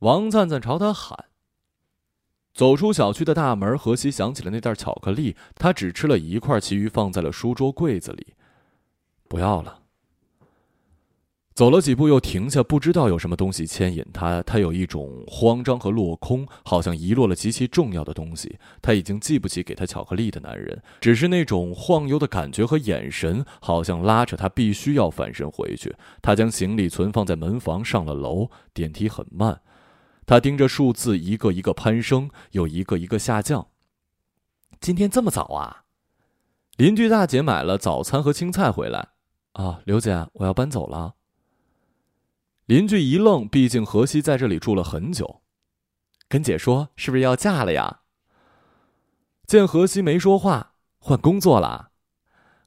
王灿灿朝他喊。走出小区的大门，何西想起了那袋巧克力，他只吃了一块，其余放在了书桌柜子里，不要了。走了几步，又停下，不知道有什么东西牵引他。他有一种慌张和落空，好像遗落了极其重要的东西。他已经记不起给他巧克力的男人，只是那种晃悠的感觉和眼神，好像拉着他必须要返身回去。他将行李存放在门房，上了楼。电梯很慢。他盯着数字，一个一个攀升，又一个一个下降。今天这么早啊？邻居大姐买了早餐和青菜回来。啊，刘姐，我要搬走了。邻居一愣，毕竟何西在这里住了很久。跟姐说，是不是要嫁了呀？见何西没说话，换工作了。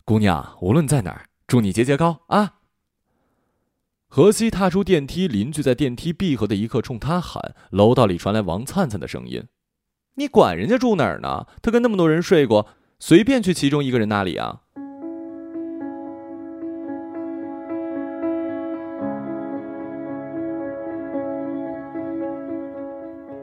姑娘，无论在哪儿，祝你节节高啊！何西踏出电梯，邻居在电梯闭合的一刻冲他喊：“楼道里传来王灿灿的声音，你管人家住哪儿呢？他跟那么多人睡过，随便去其中一个人那里啊。”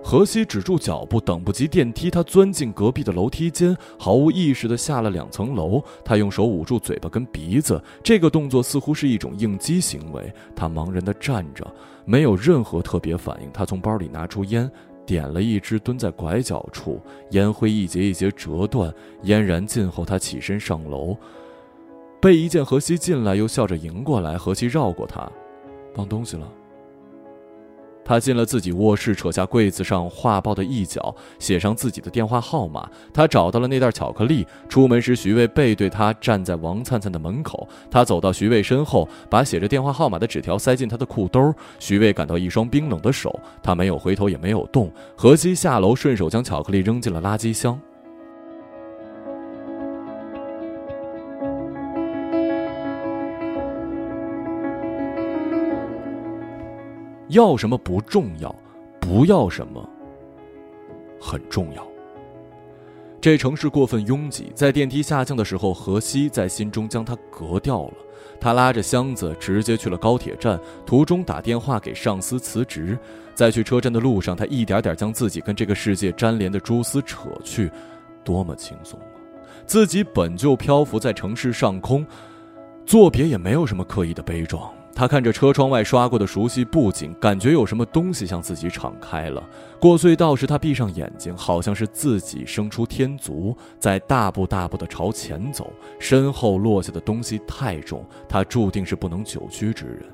何西止住脚步，等不及电梯，他钻进隔壁的楼梯间，毫无意识地下了两层楼。他用手捂住嘴巴跟鼻子，这个动作似乎是一种应激行为。他茫然地站着，没有任何特别反应。他从包里拿出烟，点了一支，蹲在拐角处，烟灰一节一节折断。烟燃尽后，他起身上楼。贝一见何西进来，又笑着迎过来。何西绕过他，忘东西了。他进了自己卧室，扯下柜子上画报的一角，写上自己的电话号码。他找到了那袋巧克力。出门时，徐卫背对他站在王灿灿的门口。他走到徐卫身后，把写着电话号码的纸条塞进他的裤兜。徐卫感到一双冰冷的手，他没有回头，也没有动。何西下楼，顺手将巧克力扔进了垃圾箱。要什么不重要，不要什么很重要。这城市过分拥挤，在电梯下降的时候，何西在心中将它隔掉了。他拉着箱子直接去了高铁站，途中打电话给上司辞职。在去车站的路上，他一点点将自己跟这个世界粘连的蛛丝扯去，多么轻松啊！自己本就漂浮在城市上空，作别也没有什么刻意的悲壮。他看着车窗外刷过的熟悉布景，感觉有什么东西向自己敞开了。过隧道时，他闭上眼睛，好像是自己生出天足，在大步大步地朝前走。身后落下的东西太重，他注定是不能久居之人。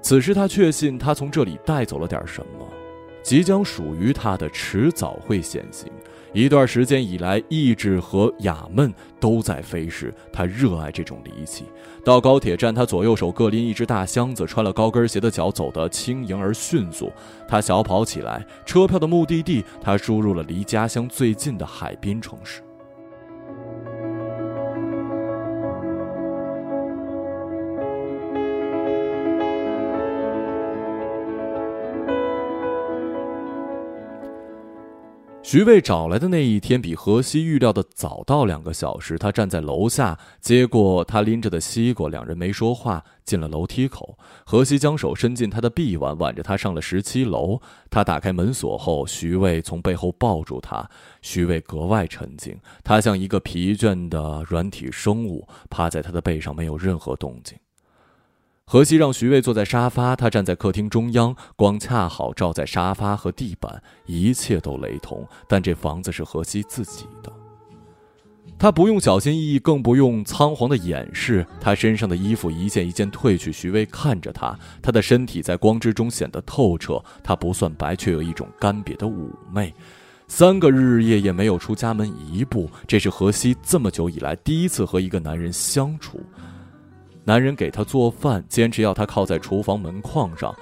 此时，他确信他从这里带走了点什么，即将属于他的，迟早会显形。一段时间以来，意志和雅闷都在飞逝。他热爱这种离奇。到高铁站，他左右手各拎一只大箱子，穿了高跟鞋的脚走得轻盈而迅速。他小跑起来，车票的目的地，他输入了离家乡最近的海滨城市。徐渭找来的那一天比何西预料的早到两个小时。他站在楼下接过他拎着的西瓜，两人没说话，进了楼梯口。何西将手伸进他的臂弯，挽着他上了十七楼。他打开门锁后，徐渭从背后抱住他。徐渭格外沉静，他像一个疲倦的软体生物，趴在他的背上，没有任何动静。何西让徐渭坐在沙发，他站在客厅中央，光恰好照在沙发和地板，一切都雷同。但这房子是何西自己的，他不用小心翼翼，更不用仓皇的掩饰。他身上的衣服一件一件褪去。徐渭看着他，他的身体在光之中显得透彻。他不算白，却有一种干瘪的妩媚。三个日日夜夜没有出家门一步，这是何西这么久以来第一次和一个男人相处。男人给他做饭，坚持要他靠在厨房门框上。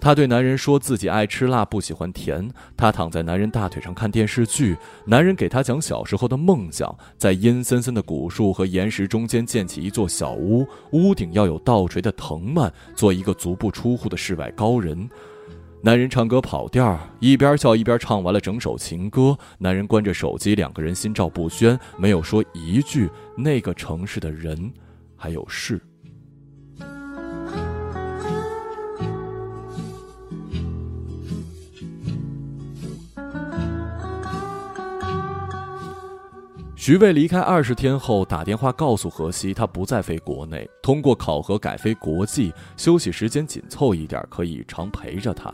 他对男人说自己爱吃辣，不喜欢甜。他躺在男人大腿上看电视剧。男人给他讲小时候的梦想，在阴森森的古树和岩石中间建起一座小屋，屋顶要有倒垂的藤蔓，做一个足不出户的世外高人。男人唱歌跑调，一边笑一边唱完了整首情歌。男人关着手机，两个人心照不宣，没有说一句那个城市的人。还有事。徐渭离开二十天后，打电话告诉何西，他不再飞国内，通过考核改飞国际，休息时间紧凑一点，可以常陪着他。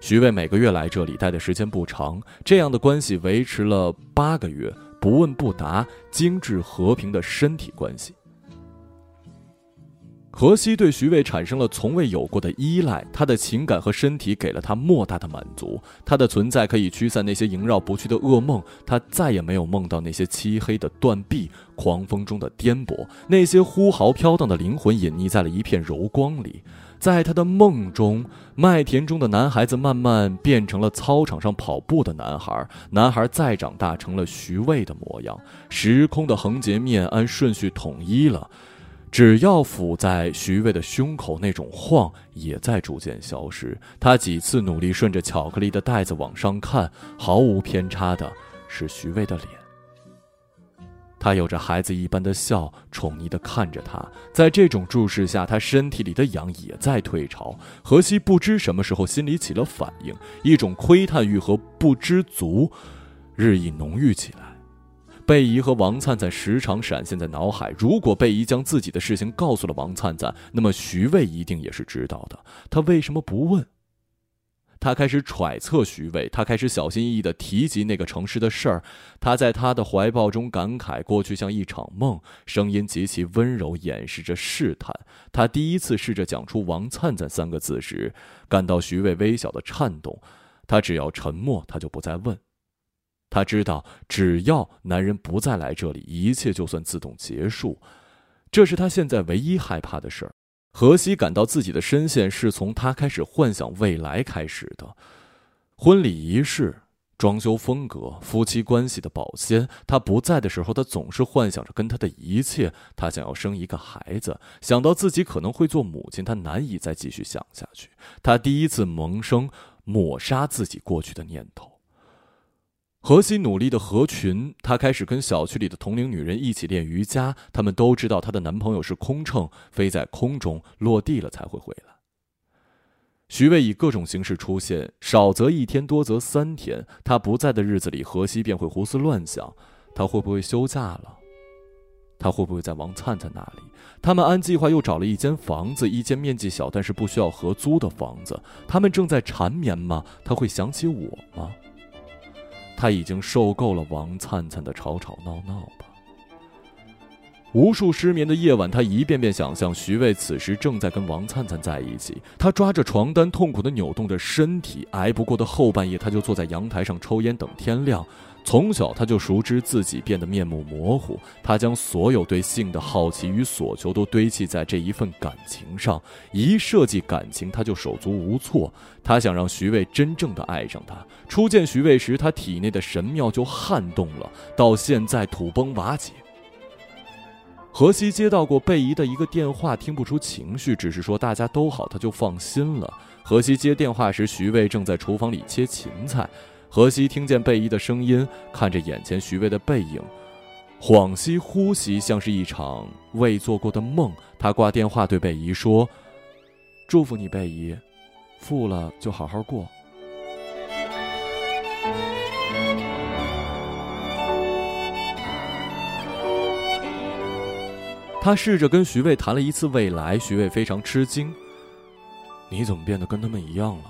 徐渭每个月来这里，待的时间不长，这样的关系维持了八个月，不问不答，精致和平的身体关系。何西对徐渭产生了从未有过的依赖，他的情感和身体给了他莫大的满足，他的存在可以驱散那些萦绕不去的噩梦，他再也没有梦到那些漆黑的断壁、狂风中的颠簸，那些呼号飘荡的灵魂隐匿在了一片柔光里，在他的梦中，麦田中的男孩子慢慢变成了操场上跑步的男孩，男孩再长大成了徐渭的模样，时空的横截面按顺序统一了。只要抚在徐渭的胸口，那种晃也在逐渐消失。他几次努力顺着巧克力的袋子往上看，毫无偏差的是徐渭的脸。他有着孩子一般的笑，宠溺的看着他。在这种注视下，他身体里的痒也在退潮。何西不知什么时候心里起了反应，一种窥探欲和不知足日益浓郁起来。贝姨和王灿灿时常闪现在脑海。如果贝姨将自己的事情告诉了王灿灿，那么徐卫一定也是知道的。他为什么不问？他开始揣测徐渭，他开始小心翼翼地提及那个城市的事儿。他在他的怀抱中感慨过去像一场梦，声音极其温柔，掩饰着试探。他第一次试着讲出“王灿灿”三个字时，感到徐渭微小的颤动。他只要沉默，他就不再问。他知道，只要男人不再来这里，一切就算自动结束。这是他现在唯一害怕的事儿。何西感到自己的深陷是从他开始幻想未来开始的。婚礼仪式、装修风格、夫妻关系的保鲜。他不在的时候，他总是幻想着跟他的一切。他想要生一个孩子，想到自己可能会做母亲，他难以再继续想下去。他第一次萌生抹杀自己过去的念头。何西努力的合群，她开始跟小区里的同龄女人一起练瑜伽。她们都知道她的男朋友是空乘，飞在空中，落地了才会回来。徐渭以各种形式出现，少则一天，多则三天。他不在的日子里，何西便会胡思乱想：他会不会休假了？他会不会在王灿灿那里？他们按计划又找了一间房子，一间面积小但是不需要合租的房子。他们正在缠绵吗？他会想起我吗？他已经受够了王灿灿的吵吵闹闹吧。无数失眠的夜晚，他一遍遍想象徐渭此时正在跟王灿灿在一起。他抓着床单，痛苦的扭动着身体。挨不过的后半夜，他就坐在阳台上抽烟，等天亮。从小他就熟知自己变得面目模糊，他将所有对性的好奇与所求都堆砌在这一份感情上。一涉及感情，他就手足无措。他想让徐渭真正的爱上他。初见徐渭时，他体内的神庙就撼动了，到现在土崩瓦解。何西接到过贝姨的一个电话，听不出情绪，只是说大家都好，他就放心了。何西接电话时，徐渭正在厨房里切芹菜。何西听见贝姨的声音，看着眼前徐渭的背影，恍兮惚兮，像是一场未做过的梦。他挂电话对贝姨说：“祝福你，贝姨，富了就好好过。”他试着跟徐渭谈了一次未来，徐渭非常吃惊：“你怎么变得跟他们一样了？”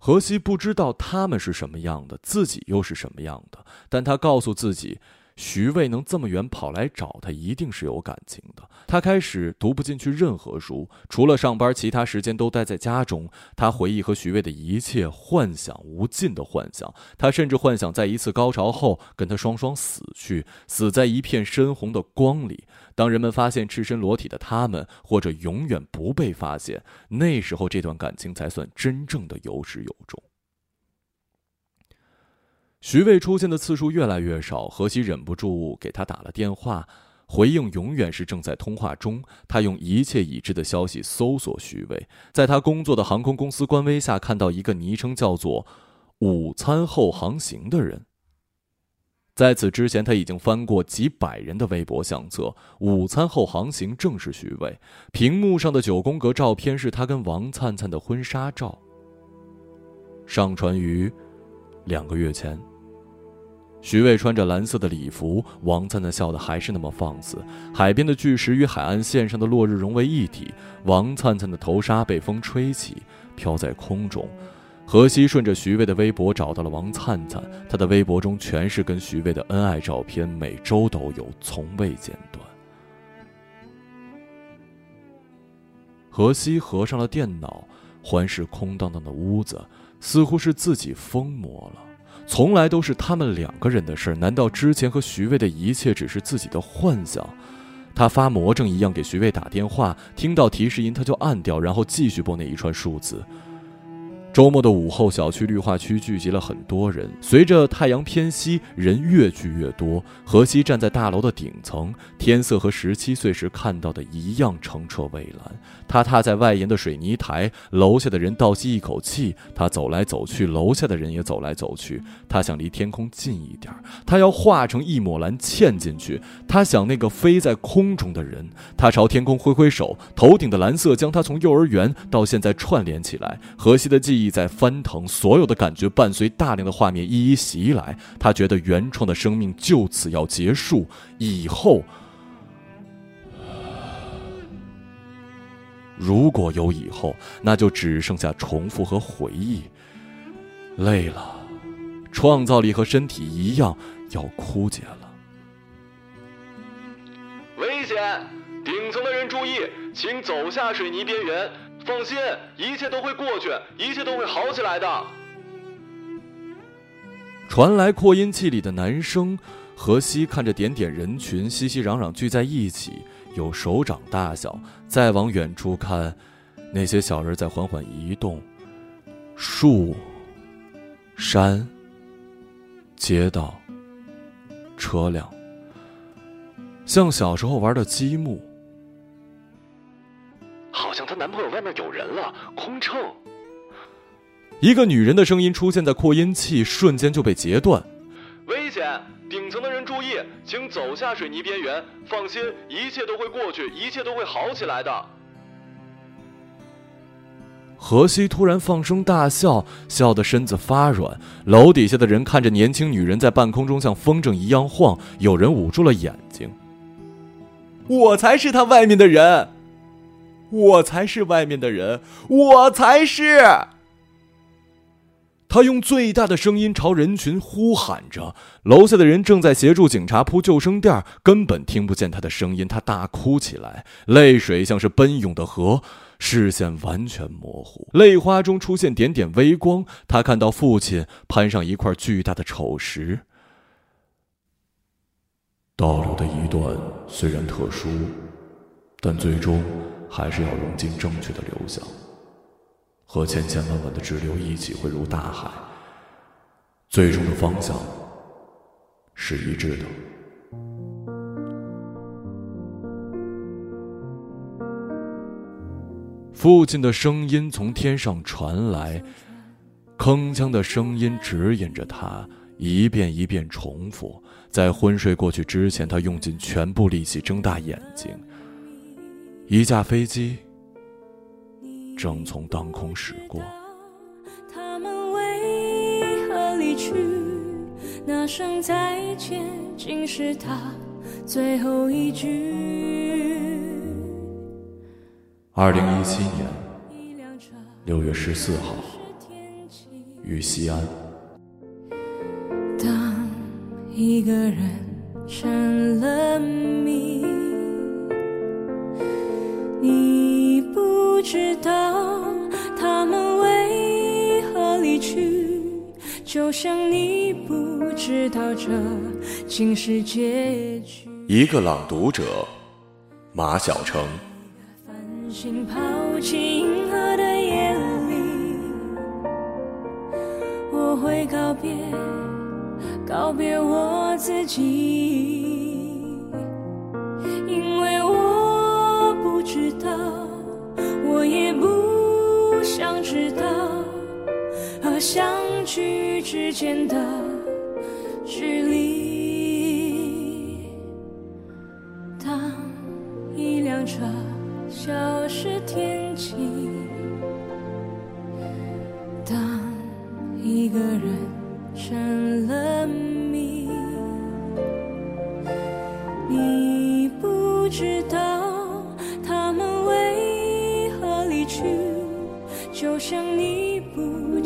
何西不知道他们是什么样的，自己又是什么样的，但他告诉自己。徐渭能这么远跑来找他，一定是有感情的。他开始读不进去任何书，除了上班，其他时间都待在家中。他回忆和徐渭的一切，幻想无尽的幻想。他甚至幻想在一次高潮后跟他双双死去，死在一片深红的光里。当人们发现赤身裸体的他们，或者永远不被发现，那时候这段感情才算真正的有始有终。徐渭出现的次数越来越少，何西忍不住给他打了电话，回应永远是正在通话中。他用一切已知的消息搜索徐渭，在他工作的航空公司官微下看到一个昵称叫做“午餐后航行”的人。在此之前，他已经翻过几百人的微博相册，“午餐后航行”正是徐渭。屏幕上的九宫格照片是他跟王灿灿的婚纱照，上传于两个月前。徐渭穿着蓝色的礼服，王灿灿笑得还是那么放肆。海边的巨石与海岸线上的落日融为一体，王灿灿的头纱被风吹起，飘在空中。何西顺着徐渭的微博找到了王灿灿，他的微博中全是跟徐渭的恩爱照片，每周都有，从未间断。何西合上了电脑，环视空荡荡的屋子，似乎是自己疯魔了。从来都是他们两个人的事儿，难道之前和徐渭的一切只是自己的幻想？他发魔怔一样给徐渭打电话，听到提示音他就按掉，然后继续拨那一串数字。周末的午后，小区绿化区聚集了很多人。随着太阳偏西，人越聚越多。何西站在大楼的顶层，天色和十七岁时看到的一样澄澈蔚蓝。他踏在外沿的水泥台，楼下的人倒吸一口气。他走来走去，楼下的人也走来走去。他想离天空近一点，他要化成一抹蓝嵌进去。他想那个飞在空中的人。他朝天空挥挥手，头顶的蓝色将他从幼儿园到现在串联起来。河西的记忆。在翻腾，所有的感觉伴随大量的画面一一袭来。他觉得原创的生命就此要结束，以后如果有以后，那就只剩下重复和回忆。累了，创造力和身体一样要枯竭了。危险！顶层的人注意，请走下水泥边缘。放心，一切都会过去，一切都会好起来的。传来扩音器里的男声。荷西看着点点人群熙熙攘攘聚在一起，有手掌大小。再往远处看，那些小人在缓缓移动。树、山、街道、车辆，像小时候玩的积木。好像她男朋友外面有人了，空乘。一个女人的声音出现在扩音器，瞬间就被截断。危险！顶层的人注意，请走下水泥边缘。放心，一切都会过去，一切都会好起来的。荷西突然放声大笑，笑得身子发软。楼底下的人看着年轻女人在半空中像风筝一样晃，有人捂住了眼睛。我才是他外面的人，我才是外面的人，我才是。他用最大的声音朝人群呼喊着，楼下的人正在协助警察铺救生垫，根本听不见他的声音。他大哭起来，泪水像是奔涌的河，视线完全模糊，泪花中出现点点微光。他看到父亲攀上一块巨大的丑石。道路的一段虽然特殊，但最终还是要融进正确的流向。和千千万万的支流一起汇入大海，最终的方向是一致的。父亲的声音从天上传来，铿锵的声音指引着他，一遍一遍重复。在昏睡过去之前，他用尽全部力气睁大眼睛。一架飞机。正从当空驶过。他们为何离去？那声再见，竟是他最后一句。二零一七年六月十四号，于西安。当一个人成了谜，你不知道。就像你不知道这竟是结局。一个朗读者，马晓成。繁星抛弃银河的夜里，我会告别，告别我自己，因为我不知道，我也不想知道，和相聚。之间的距离。当一辆车消失天际，当一个人成了谜，你不知道他们为何离去，就像你